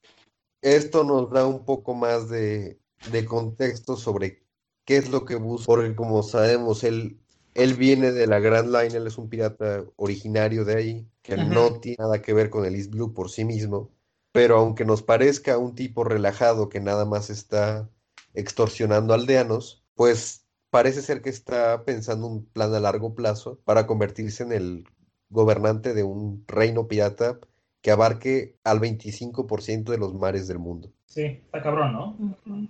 Esto nos da un poco más de, de contexto sobre qué es lo que busca, porque como sabemos, él, él viene de la Grand Line, él es un pirata originario de ahí, que no tiene nada que ver con el East Blue por sí mismo, pero aunque nos parezca un tipo relajado que nada más está extorsionando aldeanos, pues parece ser que está pensando un plan a largo plazo para convertirse en el gobernante de un reino pirata que abarque al 25% de los mares del mundo. Sí, está cabrón, ¿no?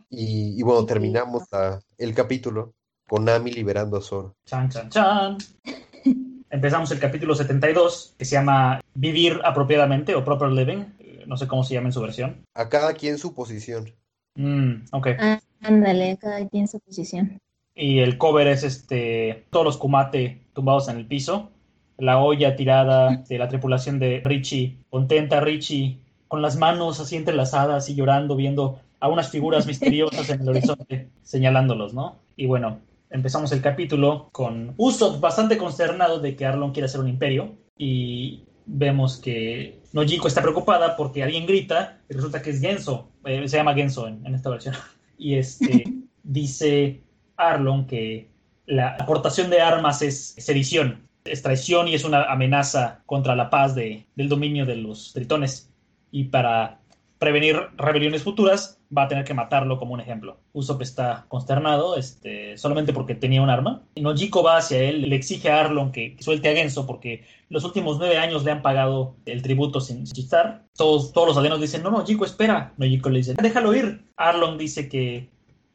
Y, y bueno, terminamos la- el capítulo con Nami liberando a Zoro. Chan, chan, chan. Empezamos el capítulo 72, que se llama Vivir apropiadamente o Proper Living. Eh, No sé cómo se llama en su versión. A cada quien su posición. Mm, ok. Ah, ándale, cada quien su posición. Y el cover es este todos los kumate tumbados en el piso. La olla tirada de la tripulación de Richie, contenta Richie, con las manos así entrelazadas y llorando, viendo a unas figuras misteriosas en el horizonte, señalándolos, ¿no? Y bueno, empezamos el capítulo con Usopp bastante consternado de que Arlong quiere hacer un imperio. Y vemos que Nojiko está preocupada porque alguien grita y resulta que es Genso. Eh, se llama Genso en, en esta versión. Y este dice Arlong que la aportación de armas es sedición, es traición y es una amenaza contra la paz de- del dominio de los tritones. Y para prevenir rebeliones futuras va a tener que matarlo como un ejemplo. Usopp está consternado este, solamente porque tenía un arma. Nojiko va hacia él, le exige a Arlong que, suelte a Genso porque los últimos nueve años le han pagado el tributo sin chistar. Todos, todos los aldeanos dicen, no, Nojiko, espera. Nojiko le dice, déjalo ir. Arlong dice que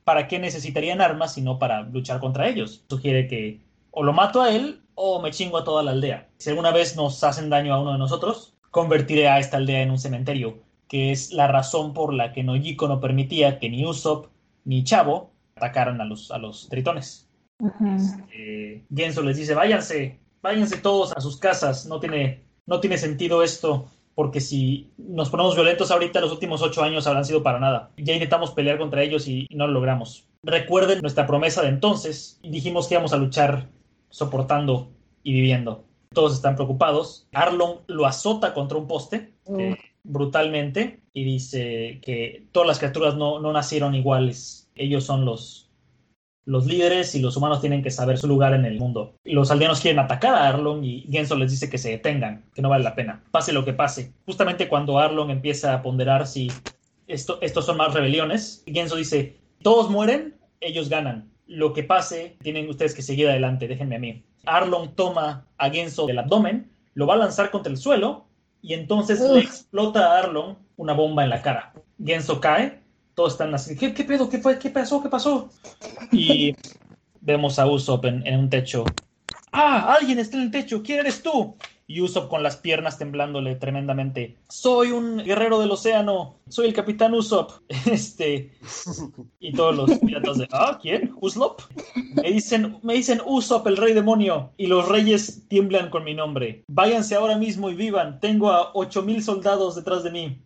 ¿para qué necesitarían armas sino para luchar contra ellos? Sugiere que o lo mato a él o me chingo a toda la aldea. Si alguna vez nos hacen daño a uno de nosotros, convertiré a esta aldea en un cementerio, que es la razón por la que Nojiko no permitía que ni Usopp ni Chavo atacaran a los, a los tritones. Ujú. Eh, Genso les dice, váyanse, váyanse todos a sus casas, no tiene, no tiene sentido esto, porque si nos ponemos violentos ahorita, los últimos ocho años habrán sido para nada. Ya intentamos pelear contra ellos y, y no lo logramos. Recuerden nuestra promesa de entonces, dijimos que íbamos a luchar soportando y viviendo. Todos están preocupados. Arlong lo azota contra un poste eh, brutalmente y dice que todas las criaturas no, no nacieron iguales. Ellos son los, los líderes y los humanos tienen que saber su lugar en el mundo. Los aldeanos quieren atacar a Arlong y Genso les dice que se detengan, que no vale la pena. Pase lo que pase. Justamente cuando Arlong empieza a ponderar si esto, estos son más rebeliones, Genso dice, todos mueren, ellos ganan. Lo que pase, tienen ustedes que seguir adelante, déjenme a mí. Arlong toma a Genso del abdomen, lo va a lanzar contra el suelo y entonces Uf. le explota a Arlong una bomba en la cara. Genso cae, todos están así, ¿qué, qué pedo? ¿Qué, fue? ¿Qué pasó? ¿Qué pasó? Y vemos a Usopp en, en un techo. ¡Ah! ¡Alguien está en el techo! ¿Quién eres tú? Y Usopp con las piernas temblándole tremendamente. Soy un guerrero del océano. Soy el capitán Usopp. Este. Y todos los piratas de. ¿Ah? ¿Quién? ¿Usopp? Me dicen, me dicen Usopp, el rey demonio. Y los reyes tiemblan con mi nombre. Váyanse ahora mismo y vivan. Tengo a 8000 soldados detrás de mí.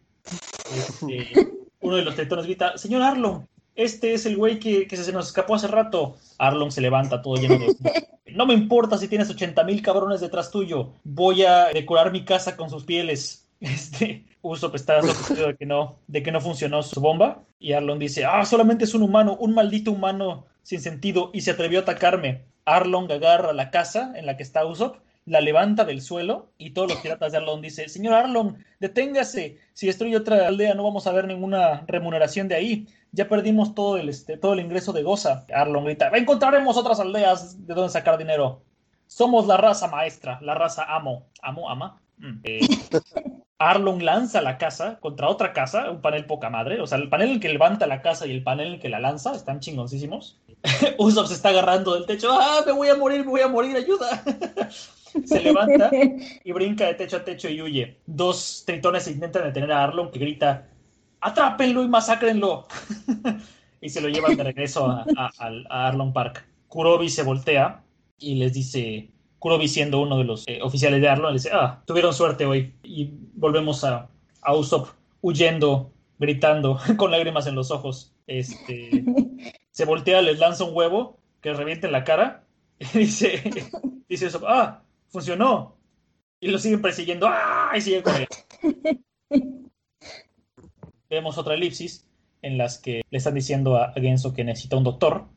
Este, uno de los tritones grita: Señor Arlong, este es el güey que, que se nos escapó hace rato. Arlong se levanta todo lleno de... No me importa si tienes 80 mil cabrones detrás tuyo. Voy a decorar mi casa con sus pieles. Este, Usopp está sorprendido de que no, de que no funcionó su bomba. Y Arlong dice, ah, solamente es un humano, un maldito humano sin sentido, y se atrevió a atacarme. Arlong agarra la casa en la que está Usopp, la levanta del suelo, y todos los piratas de Arlong dicen, señor Arlong, deténgase. Si destruye otra aldea no vamos a ver ninguna remuneración de ahí. Ya perdimos todo el, este, todo el ingreso de Goza. Arlong grita, encontraremos otras aldeas de donde sacar dinero. Somos la raza maestra, la raza amo. ¿Amo? ¿Ama? Mm. Eh, Arlong lanza la casa contra otra casa, un panel poca madre. O sea, el panel que levanta la casa y el panel que la lanza están chingoncísimos. Usopp se está agarrando del techo. ¡Ah, me voy a morir, me voy a morir! ¡Ayuda! se levanta y brinca de techo a techo y huye. Dos tritones intentan detener a Arlong que grita: ¡Atrápenlo y masácrenlo! y se lo llevan de regreso a, Arlong Park. Kurobi se voltea y les dice: Kurobi siendo uno de los eh, oficiales de Arlong, le dice: Ah, tuvieron suerte hoy. Y volvemos a, a Usopp huyendo, gritando, con lágrimas en los ojos. Este, se voltea, les lanza un huevo que reviente en la cara. Y dice, dice Usopp, ah, funcionó. Y lo siguen persiguiendo. ¡Ah! Y sigue corriendo. Vemos otra elipsis en las que le están diciendo a Genso que necesita un doctor.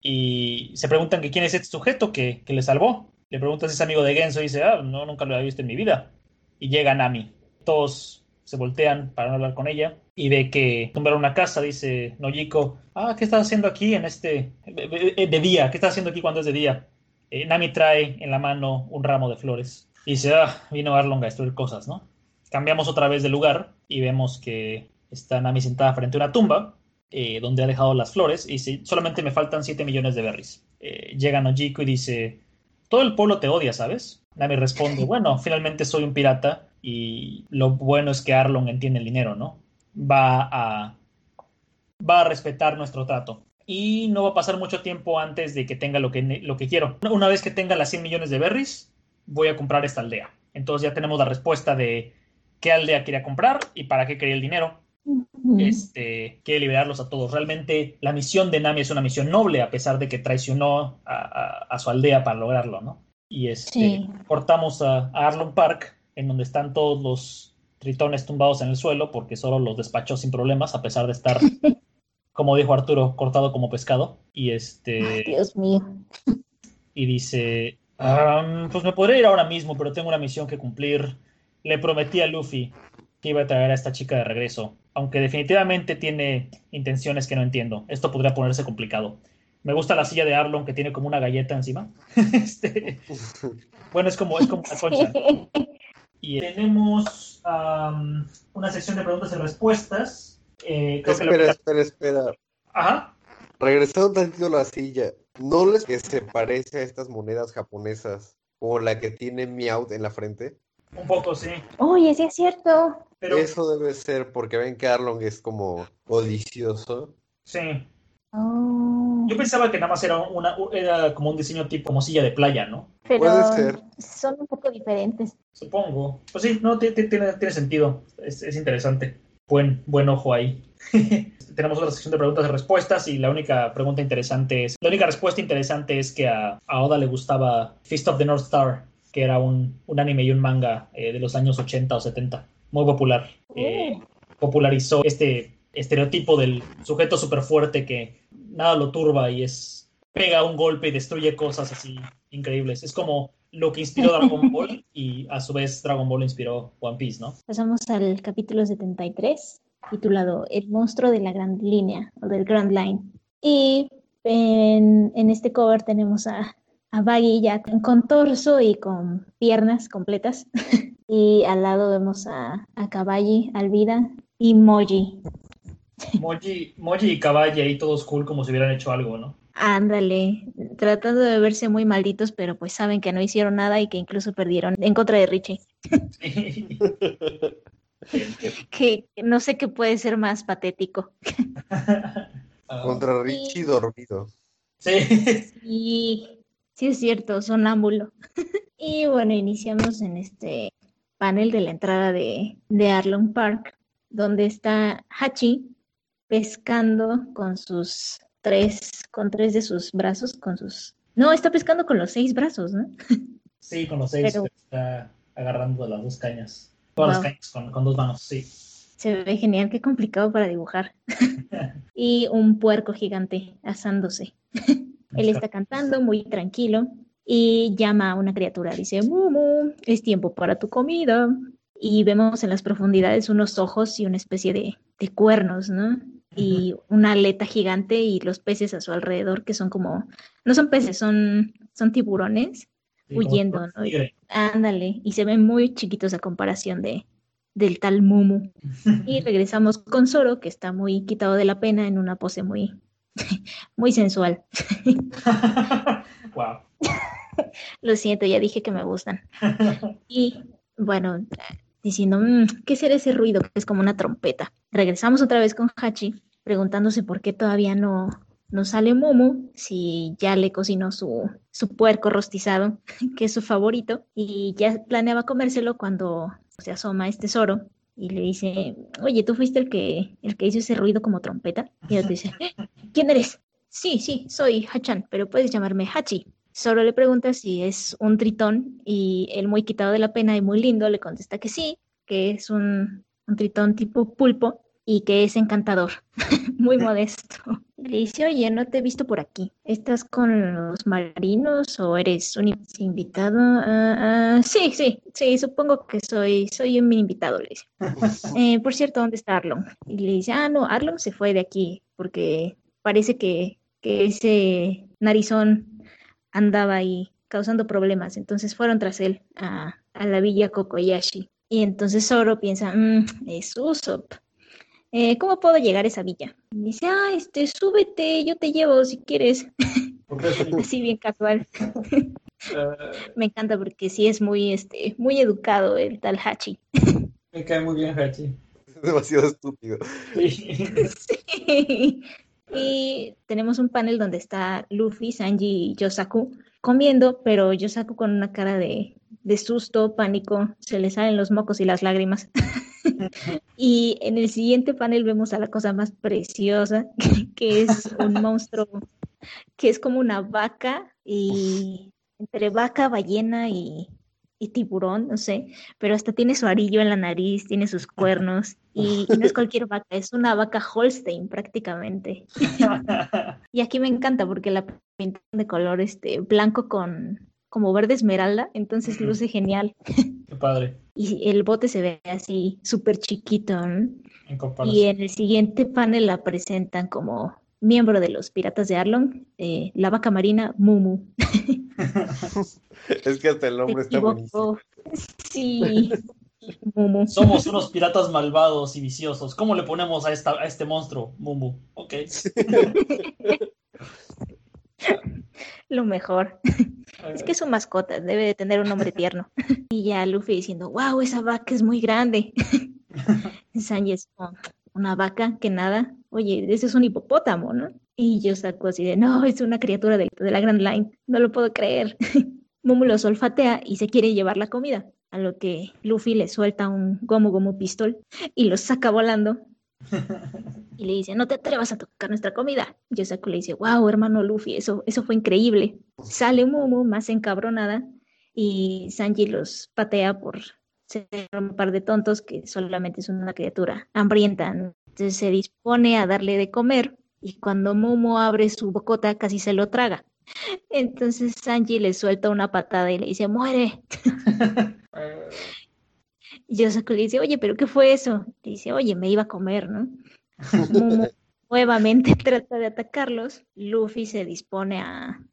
Y se preguntan que quién es este sujeto que, le salvó. Le preguntan si es amigo de Genso y dice, ah, no, nunca lo había visto en mi vida. Y llega Nami. Todos se voltean para no hablar con ella y ve que tumbaron una casa, dice Nojiko, ah, ¿qué estás haciendo aquí en este, de día? ¿Qué estás haciendo aquí cuando es de día? Eh, Nami trae en la mano un ramo de flores. Y dice, ah, vino Arlong a destruir cosas, ¿no? Cambiamos otra vez de lugar y vemos que está Nami sentada frente a una tumba eh, donde ha dejado las flores y dice, solamente me faltan 7 millones de berries. Eh, llega Nojiko y dice, todo el pueblo te odia, ¿sabes? Nami responde, bueno, finalmente soy un pirata y lo bueno es que Arlong entiende el dinero, ¿no? Va a, va a respetar nuestro trato y no va a pasar mucho tiempo antes de que tenga lo que, lo que quiero. Una vez que tenga las 100 millones de berries, voy a comprar esta aldea. Entonces ya tenemos la respuesta de qué aldea quería comprar y para qué quería el dinero. Este, quiere liberarlos a todos. Realmente la misión de Nami es una misión noble, a pesar de que traicionó a, su aldea para lograrlo, ¿no? Y este, cortamos a, a Arlong Park, en donde están todos los tritones tumbados en el suelo, porque solo los despachó sin problemas, a pesar de estar como dijo Arturo, cortado como pescado. Y este. Dios mío. Y dice: Pues me podría ir ahora mismo, pero tengo una misión que cumplir. Le prometí a Luffy que iba a traer a esta chica de regreso, aunque definitivamente tiene intenciones que no entiendo. Esto podría ponerse complicado. Me gusta la silla de Arlon que tiene como una galleta encima. este... Bueno, es como, es como una concha. Y tenemos una sección de preguntas y respuestas eh, espera, espera, espera. Ajá. Regresando un tantito a la silla, ¿no les que se parece a estas monedas japonesas o la que tiene Meowth en la frente? Un poco, sí. Oye, sí es cierto. Pero... Eso debe ser porque ven que Arlong es como odicioso. Sí. Oh. Yo pensaba que nada más era, una, era como un diseño tipo como silla de playa, ¿no? Pero Puede ser. Son un poco diferentes. Supongo. Pues sí, no, tiene, tiene sentido. Es, es interesante buen, buen ojo ahí. Tenemos otra sección de preguntas y respuestas y la única pregunta interesante es, la única respuesta interesante es que a, Oda le gustaba Fist of the North Star, que era un, anime y un manga eh, de los años 80 o 70, muy popular. Eh, popularizó este estereotipo del sujeto súper fuerte que nada lo turba y es pega un golpe y destruye cosas así increíbles. Es como lo que inspiró Dragon Ball y a su vez Dragon Ball inspiró One Piece, ¿no? Pasamos al capítulo 73, titulado El monstruo de la gran línea o del Grand Line. Y en, este cover tenemos a, a Baggy ya con torso y con piernas completas. y al lado vemos a, a Caballi, Alvida y Moji. Moji, Moji y Caballi ahí todos cool como si hubieran hecho algo, ¿no? Ándale, tratando de verse muy malditos, pero pues saben que no hicieron nada y que incluso perdieron en contra de Richie. que no sé qué puede ser más patético. contra Richie dormido. Sí. sí. Sí, es cierto, sonámbulo. y bueno, iniciamos en este panel de la entrada de, de Arlong Park, donde está Hachi pescando con sus tres, con tres de sus brazos, con sus... No, está pescando con los seis brazos, ¿no? Sí, con los seis, está agarrando las dos cañas. Todas las cañas con, dos manos, sí. Se ve genial, qué complicado para dibujar. y un puerco gigante asándose. Él está cantando muy tranquilo y llama a una criatura. Dice, Mumu, es tiempo para tu comida. Y vemos en las profundidades unos ojos y una especie de, de cuernos, ¿no? Y una aleta gigante y los peces a su alrededor que son como, no son peces, son, son tiburones huyendo, ¿no? ándale, y se ven muy chiquitos a comparación de, del tal Mumu. Y regresamos con Zoro, que está muy quitado de la pena en una pose muy, muy sensual. wow. Lo siento, ya dije que me gustan. Y bueno, diciendo, mm, ¿qué será ese ruido que es como una trompeta? Regresamos otra vez con Hachi, preguntándose por qué todavía no, no sale Mumu, si ya le cocinó su, su puerco rostizado, que es su favorito, y ya planeaba comérselo cuando se asoma este Zoro y le dice, oye, ¿tú fuiste el que, el que hizo ese ruido como trompeta? Y él dice, ¿quién eres? Sí, sí, soy Hachan, pero puedes llamarme Hachi. Zoro le pregunta si es un tritón y él muy quitado de la pena y muy lindo le contesta que sí, que es un, un tritón tipo pulpo y que es encantador, muy modesto. Le dice, oye, no te he visto por aquí. ¿Estás con los marinos o eres un invitado? Ah, ah, sí, sí, sí, supongo que soy, soy un invitado, le dice. Eh, por cierto, ¿dónde está Arlon? Y le dice, ah, no, Arlon se fue de aquí porque parece que, que ese narizón andaba ahí causando problemas. Entonces fueron tras él a, a la villa Kokoyashi. Y entonces Zoro piensa, mmm, es Usopp. Eh, ¿cómo puedo llegar a esa villa? Y dice, ah, este, súbete, yo te llevo si quieres. Así bien casual. Eh. Me encanta porque sí es muy, este, muy educado el tal Hachi. Me cae muy bien Hachi. Es demasiado estúpido. Sí. Y tenemos un panel donde está Luffy, Sanji y Yosaku comiendo, pero Yosaku con una cara de, de susto, pánico, se le salen los mocos y las lágrimas. y en el siguiente panel vemos a la cosa más preciosa, que es un monstruo que es como una vaca y entre vaca, ballena y, tiburón, no sé, pero hasta tiene su arillo en la nariz, tiene sus cuernos y, no es cualquier vaca, es una vaca Holstein prácticamente. y aquí me encanta porque la pintan de color este blanco con como verde esmeralda, entonces luce genial. Qué padre. Y el bote se ve así súper chiquito. y en el siguiente panel la presentan como miembro de los Piratas de Arlong, eh, la vaca marina Mumu. es que hasta el nombre está buenísimo. Sí. Mumu. Somos unos piratas malvados y viciosos. ¿Cómo le ponemos a, esta, a este monstruo? Mumu. Ok. Lo mejor. Es que su mascota debe de tener un nombre tierno. Y ya Luffy diciendo, wow, esa vaca es muy grande. Sanji es una vaca que nada. Oye, ese es un hipopótamo, ¿no? Y yo saco así de, no, es una criatura de, la Grand Line. No lo puedo creer. Momo lo olfatea y se quiere llevar la comida. A lo que Luffy le suelta un gomu gomu pistol y lo saca volando y le dice, no te atrevas a tocar nuestra comida. Yosaku le dice, wow, hermano Luffy, eso, eso fue increíble. Sale Mumu más encabronada y Sanji los patea por ser un par de tontos que solamente es una criatura hambrienta. Entonces se dispone a darle de comer y cuando Mumu abre su bocota casi se lo traga. Entonces Sanji le suelta una patada y le dice, muere. Y Yosaku le dice, oye, ¿pero qué fue eso? Le dice, oye, me iba a comer, ¿no? nuevamente trata de atacarlos. Luffy se dispone a,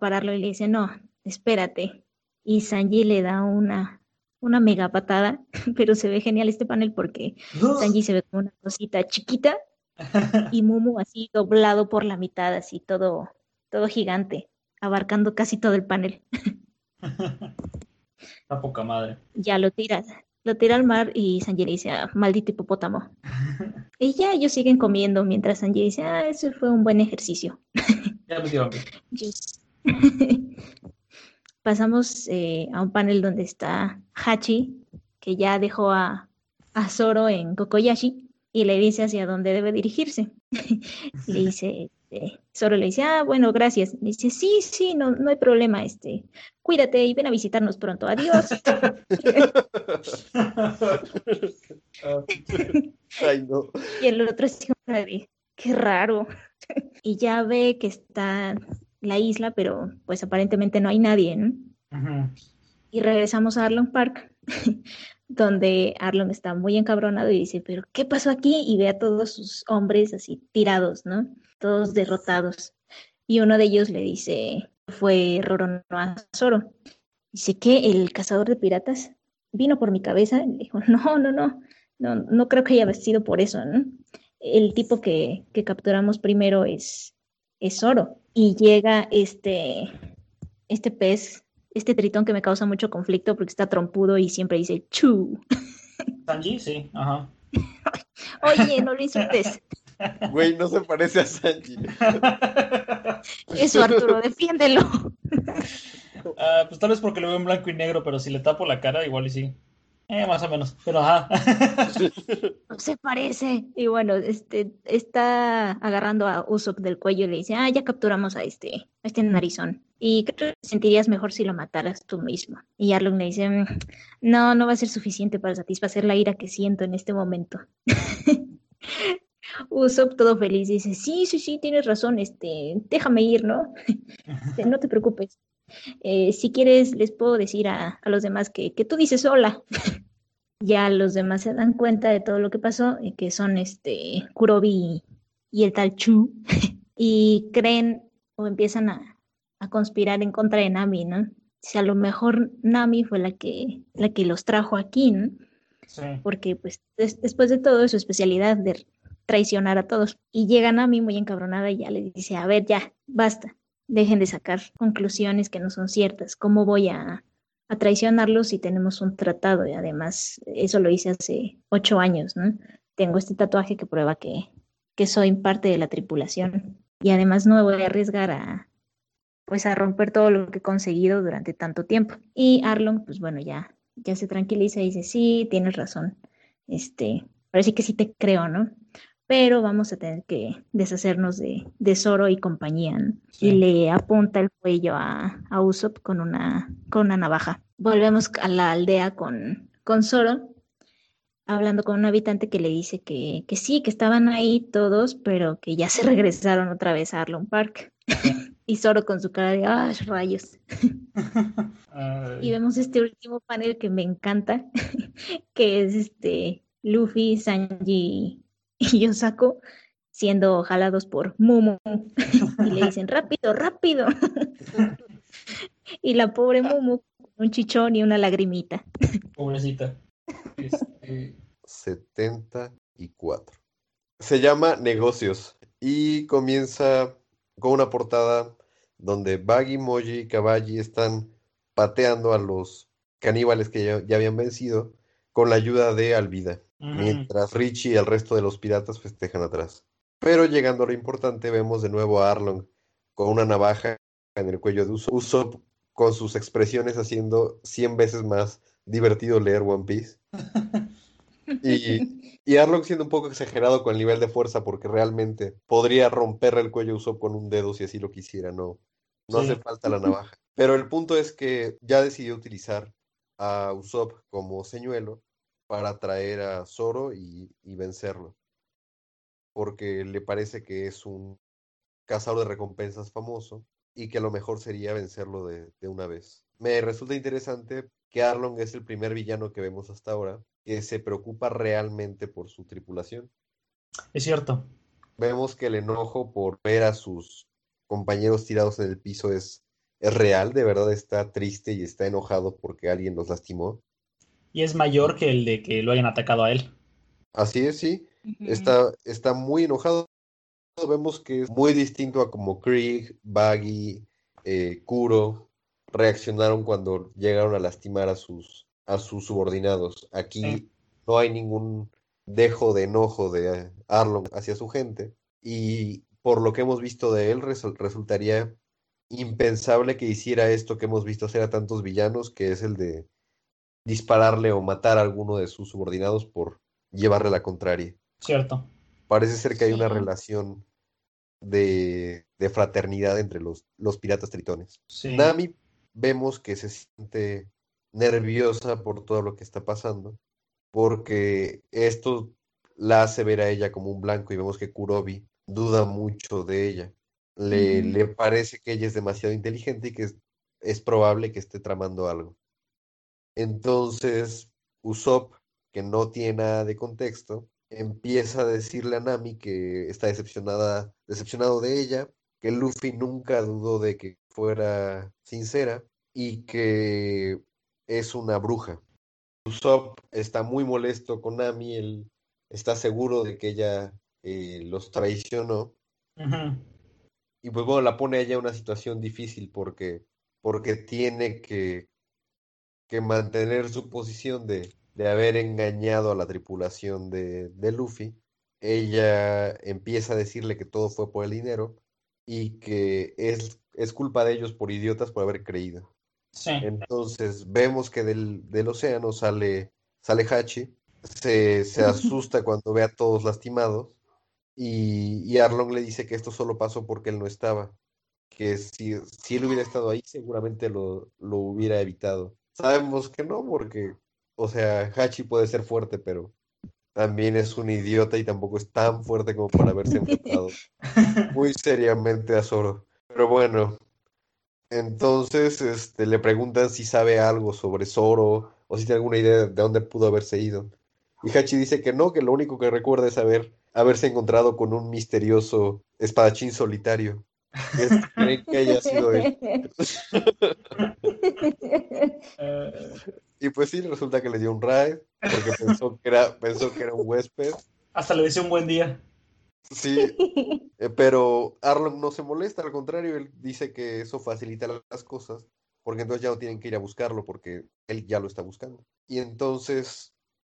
pararlo y le dice, no, espérate. Y Sanji le da una, una mega patada, pero se ve genial este panel porque Sanji se ve como una cosita chiquita y Mumu así doblado por la mitad, así todo, todo gigante, abarcando casi todo el panel. La poca madre. Ya lo tiras, lo tira al mar y Sanji dice, ah, maldito hipopótamo. y ya ellos siguen comiendo mientras Sanji dice, ah, eso fue un buen ejercicio. ya Pasamos eh, a un panel donde está Hachi, que ya dejó a, a Zoro en Kokoyashi y le dice hacia dónde debe dirigirse. le dice, este, Zoro le dice, ah, bueno, gracias. Le dice, sí, sí, no, no hay problema, este, cuídate y ven a visitarnos pronto. Adiós. Y el otro es qué raro. y ya ve que está la isla, pero pues aparentemente no hay nadie, ¿no? Y regresamos a Arlong Park, donde Arlong está muy encabronado y dice, pero ¿qué pasó aquí? Y ve a todos sus hombres así tirados, ¿no? Todos derrotados. Y uno de ellos le dice, fue Roronoa Zoro. Dice que el cazador de piratas vino por mi cabeza. Y dijo, no, no, no, no, no creo que haya vestido por eso, ¿no? El tipo que, que capturamos primero es, es oro. Y llega este, este pez, este tritón que me causa mucho conflicto porque está trompudo y siempre dice chu. Sanji, sí, ajá. Oye, no lo insultes. Güey, no se parece a Sanji. Eso, Arturo, defiéndelo. Ah, pues tal vez porque lo veo en blanco y negro, pero si le tapo la cara, igual y sí. Eh, más o menos, pero ajá. No se parece. Y bueno, este está agarrando a Usopp del cuello y le dice, ah, ya capturamos a este, a este narizón. Y creo que te sentirías mejor si lo mataras tú mismo. Y Arlong le dice, "Mm, no, no va a ser suficiente para satisfacer la ira que siento en este momento. Usopp todo feliz dice, sí, sí, sí, tienes razón, este, déjame ir, ¿no? Este, no te preocupes. Eh, si quieres, les puedo decir a, a los demás que, que tú dices hola. ya los demás se dan cuenta de todo lo que pasó, y que son este Kurobi y, y el tal Chu, y creen o empiezan a, a conspirar en contra de Nami, ¿no? Si a lo mejor Nami fue la que, la que los trajo aquí, ¿no? Sí. Porque pues des- después de todo es su especialidad de traicionar a todos. Y llega Nami muy encabronada y ya le dice, a ver, ya, basta, dejen de sacar conclusiones que no son ciertas. ¿Cómo voy a, a traicionarlos si tenemos un tratado? Y además, eso lo hice hace ocho años, ¿no? Tengo este tatuaje que prueba que, que soy parte de la tripulación. Y además no me voy a arriesgar a, pues a romper todo lo que he conseguido durante tanto tiempo. Y Arlong, pues bueno, ya, ya se tranquiliza y dice, sí, tienes razón. Este, parece que sí te creo, ¿no? Pero vamos a tener que deshacernos de, de Zoro y compañía, ¿no? Sí. Y le apunta el cuello a, a Usopp con una, con una navaja. Volvemos a la aldea con, con Zoro, hablando con un habitante que le dice que, que sí, que estaban ahí todos, pero que ya se regresaron otra vez a Arlong Park. y Zoro con su cara de, ¡ah, rayos! Ay, Y vemos este último panel que me encanta, que es este Luffy, Sanji y Yosako siendo jalados por Mumu y le dicen rápido, rápido. y la pobre Mumu con un chichón y una lagrimita. pobrecita. Este, 74. Se llama Negocios y comienza con una portada donde Baggy, Moji y Caballi están pateando a los caníbales que ya, ya habían vencido con la ayuda de Alvida, mientras Richie y el resto de los piratas festejan atrás. Pero llegando a lo importante, vemos de nuevo a Arlong con una navaja en el cuello de Usopp, Usopp con sus expresiones haciendo 100 veces más divertido leer One Piece. Y, y Arlong siendo un poco exagerado con el nivel de fuerza porque realmente podría romperle el cuello a Usopp con un dedo si así lo quisiera, no, no Sí. hace falta la navaja. Pero el punto es que ya decidió utilizar a Usopp como señuelo para atraer a Zoro y, y vencerlo. Porque le parece que es un cazador de recompensas famoso y que lo mejor sería vencerlo de, de una vez. Me resulta interesante que Arlong es el primer villano que vemos hasta ahora que se preocupa realmente por su tripulación. Es cierto. Vemos que el enojo por ver a sus compañeros tirados en el piso es, es real, de verdad está triste y está enojado porque alguien los lastimó. Y es mayor que el de que lo hayan atacado a él. Así es, sí, está, está muy enojado. Vemos que es muy distinto a como Krieg, Baggy, eh, Kuro reaccionaron cuando llegaron a lastimar a sus, a sus subordinados. Aquí Sí. no hay ningún dejo de enojo de Arlong hacia su gente y por lo que hemos visto de él resul- resultaría impensable que hiciera esto que hemos visto hacer a tantos villanos, que es el de dispararle o matar a alguno de sus subordinados por llevarle la contraria. Cierto. Parece ser que hay una relación de, de fraternidad entre los, los piratas tritones. Sí. Nami vemos que se siente nerviosa por todo lo que está pasando, porque esto la hace ver a ella como un blanco y vemos que Kurobi duda mucho de ella. Le, parece que ella es demasiado inteligente y que es, es probable que esté tramando algo. Entonces, Usopp, que no tiene nada de contexto, empieza a decirle a Nami que está decepcionada, decepcionado de ella, que Luffy nunca dudó de que fuera sincera y que es una bruja. Usopp está muy molesto con Nami, él está seguro de que ella eh, los traicionó. Y pues bueno, la pone a ella en una situación difícil porque, porque tiene que, que mantener su posición de, de haber engañado a la tripulación de, de Luffy. Ella empieza a decirle que todo fue por el dinero y que es, es culpa de ellos por idiotas por haber creído. Entonces vemos que del, del, océano sale, sale Hachi, se, se asusta cuando ve a todos lastimados y, y, Arlong le dice que esto solo pasó porque él no estaba, que si, si él hubiera estado ahí seguramente lo, lo hubiera evitado. Sabemos que no, porque, o sea, Hachi puede ser fuerte, pero también es un idiota y tampoco es tan fuerte como para haberse enfrentado muy seriamente a Zoro. Pero bueno, entonces este, le preguntan si sabe algo sobre Zoro o si tiene alguna idea de dónde pudo haberse ido. Y Hachi dice que no, que lo único que recuerda es haber, haberse encontrado con un misterioso espadachín solitario. Creen que haya sido él. y pues sí, resulta que le dio un raid porque pensó que era, pensó que era un huésped. Hasta le decía un buen día. Sí, eh, pero Arlong no se molesta, al contrario, él dice que eso facilita las cosas, porque entonces ya no tienen que ir a buscarlo, porque él ya lo está buscando. Y entonces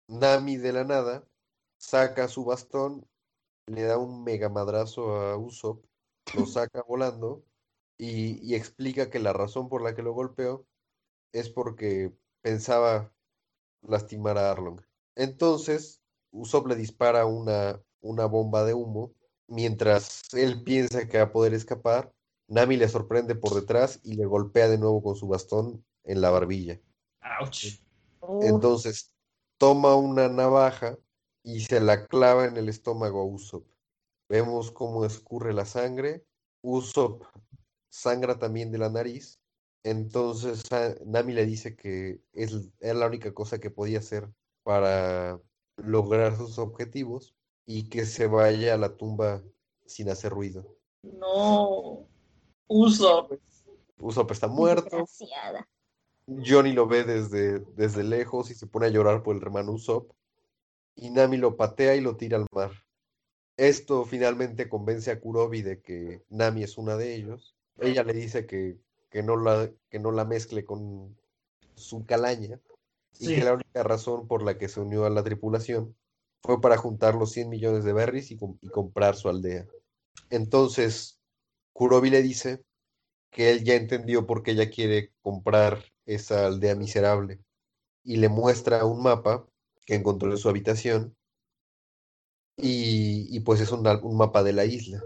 Nami de la nada saca su bastón, le da un mega madrazo a Usopp, lo saca volando y, y explica que la razón por la que lo golpeó es porque pensaba lastimar a Arlong. Entonces, Usopp le dispara una, una bomba de humo. Mientras él piensa que va a poder escapar, Nami le sorprende por detrás y le golpea de nuevo con su bastón en la barbilla. Entonces toma una navaja y se la clava en el estómago a Usopp. Vemos cómo escurre la sangre. Usopp sangra también de la nariz. Entonces Nami le dice que es, es la única cosa que podía hacer para lograr sus objetivos y que se vaya a la tumba sin hacer ruido. No, Usopp. Usopp está muerto. Johnny lo ve desde, desde lejos y se pone a llorar por el hermano Usopp. Y Nami lo patea y lo tira al mar. Esto finalmente convence a Kurobi de que Nami es una de ellos. Ella le dice que, que, no, la, que no la mezcle con su calaña y que la única razón por la que se unió a la tripulación fue para juntar los 100 millones de berries y, comprar su aldea. Entonces, Kurobi le dice que él ya entendió por qué ella quiere comprar esa aldea miserable y le muestra un mapa que encontró en su habitación y, pues es un, un, mapa de la isla.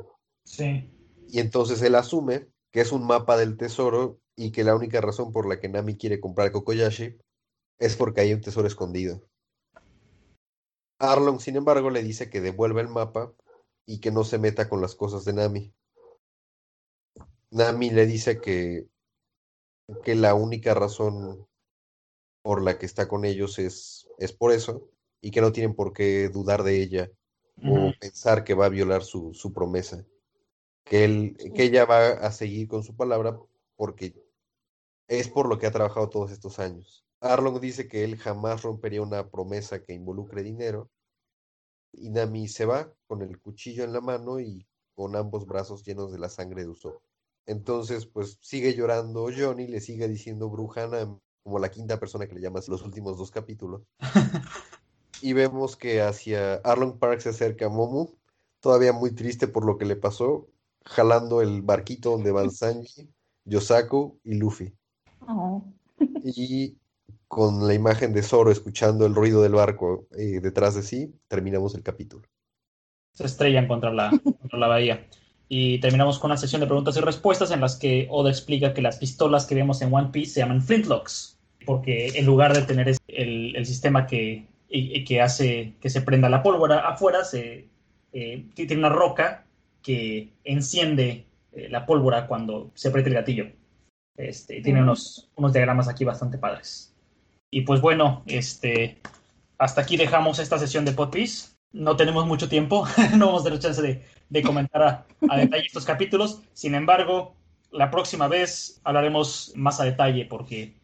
Sí. Y entonces él asume que es un mapa del tesoro y que la única razón por la que Nami quiere comprar Kokoyashi es porque hay un tesoro escondido. Arlong, sin embargo, le dice que devuelva el mapa y que no se meta con las cosas de Nami. Nami le dice que, que la única razón por la que está con ellos es, es por eso y que no tienen por qué dudar de ella o pensar que va a violar su, su promesa. Que, él, que ella va a seguir con su palabra porque es por lo que ha trabajado todos estos años. Arlong dice que él jamás rompería una promesa que involucre dinero. Y Nami se va con el cuchillo en la mano y con ambos brazos llenos de la sangre de Usopp. Entonces, pues sigue llorando Johnny, le sigue diciendo brujana como la quinta persona que le llamas los últimos dos capítulos. y vemos que hacia Arlong Park se acerca Momo, todavía muy triste por lo que le pasó, jalando el barquito donde van Sanji, Yosaku y Luffy. Oh. Y con la imagen de Zoro escuchando el ruido del barco eh, detrás de sí, terminamos el capítulo. Se estrellan contra la, contra la bahía. Y terminamos con una sesión de preguntas y respuestas en las que Oda explica que las pistolas que vemos en One Piece se llaman flintlocks, porque en lugar de tener el, el sistema que, que hace que se prenda la pólvora afuera, se, eh, tiene una roca que enciende eh, la pólvora cuando se aprieta el gatillo. Este, tiene unos, unos diagramas aquí bastante padres. Y pues bueno, este, hasta aquí dejamos esta sesión de Podpiece. No tenemos mucho tiempo, no vamos a tener chance de, comentar a, a, detalle estos capítulos. Sin embargo, la próxima vez hablaremos más a detalle porque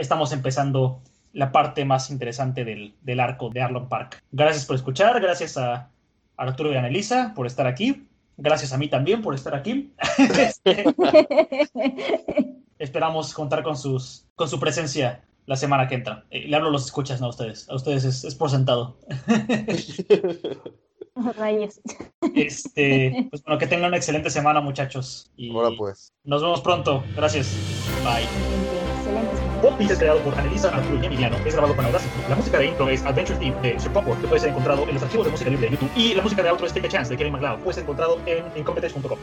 estamos empezando la parte más interesante del, del arco de Arlong Park. Gracias por escuchar, gracias a Arturo y Anelisa por estar aquí. Gracias a mí también por estar aquí. Este, esperamos contar con, sus, con su presencia la semana que entra. Eh, le hablo a los escuchas, no a ustedes. A ustedes es, es por sentado. Rayos. Este, pues bueno, que tengan una excelente semana, muchachos. Y Ahora pues. Nos vemos pronto. Gracias. Bye. Pop Beat es creado por Anelisa, Arturo y Emiliano. Es grabado con Audacity. La música de intro es Adventure Theme de Sir Popcorn, que puede ser encontrado en los archivos de música libre de YouTube. Y la música de outro es Take a Chance de Kevin MacLeod. Puede ser encontrado en incompetence.com.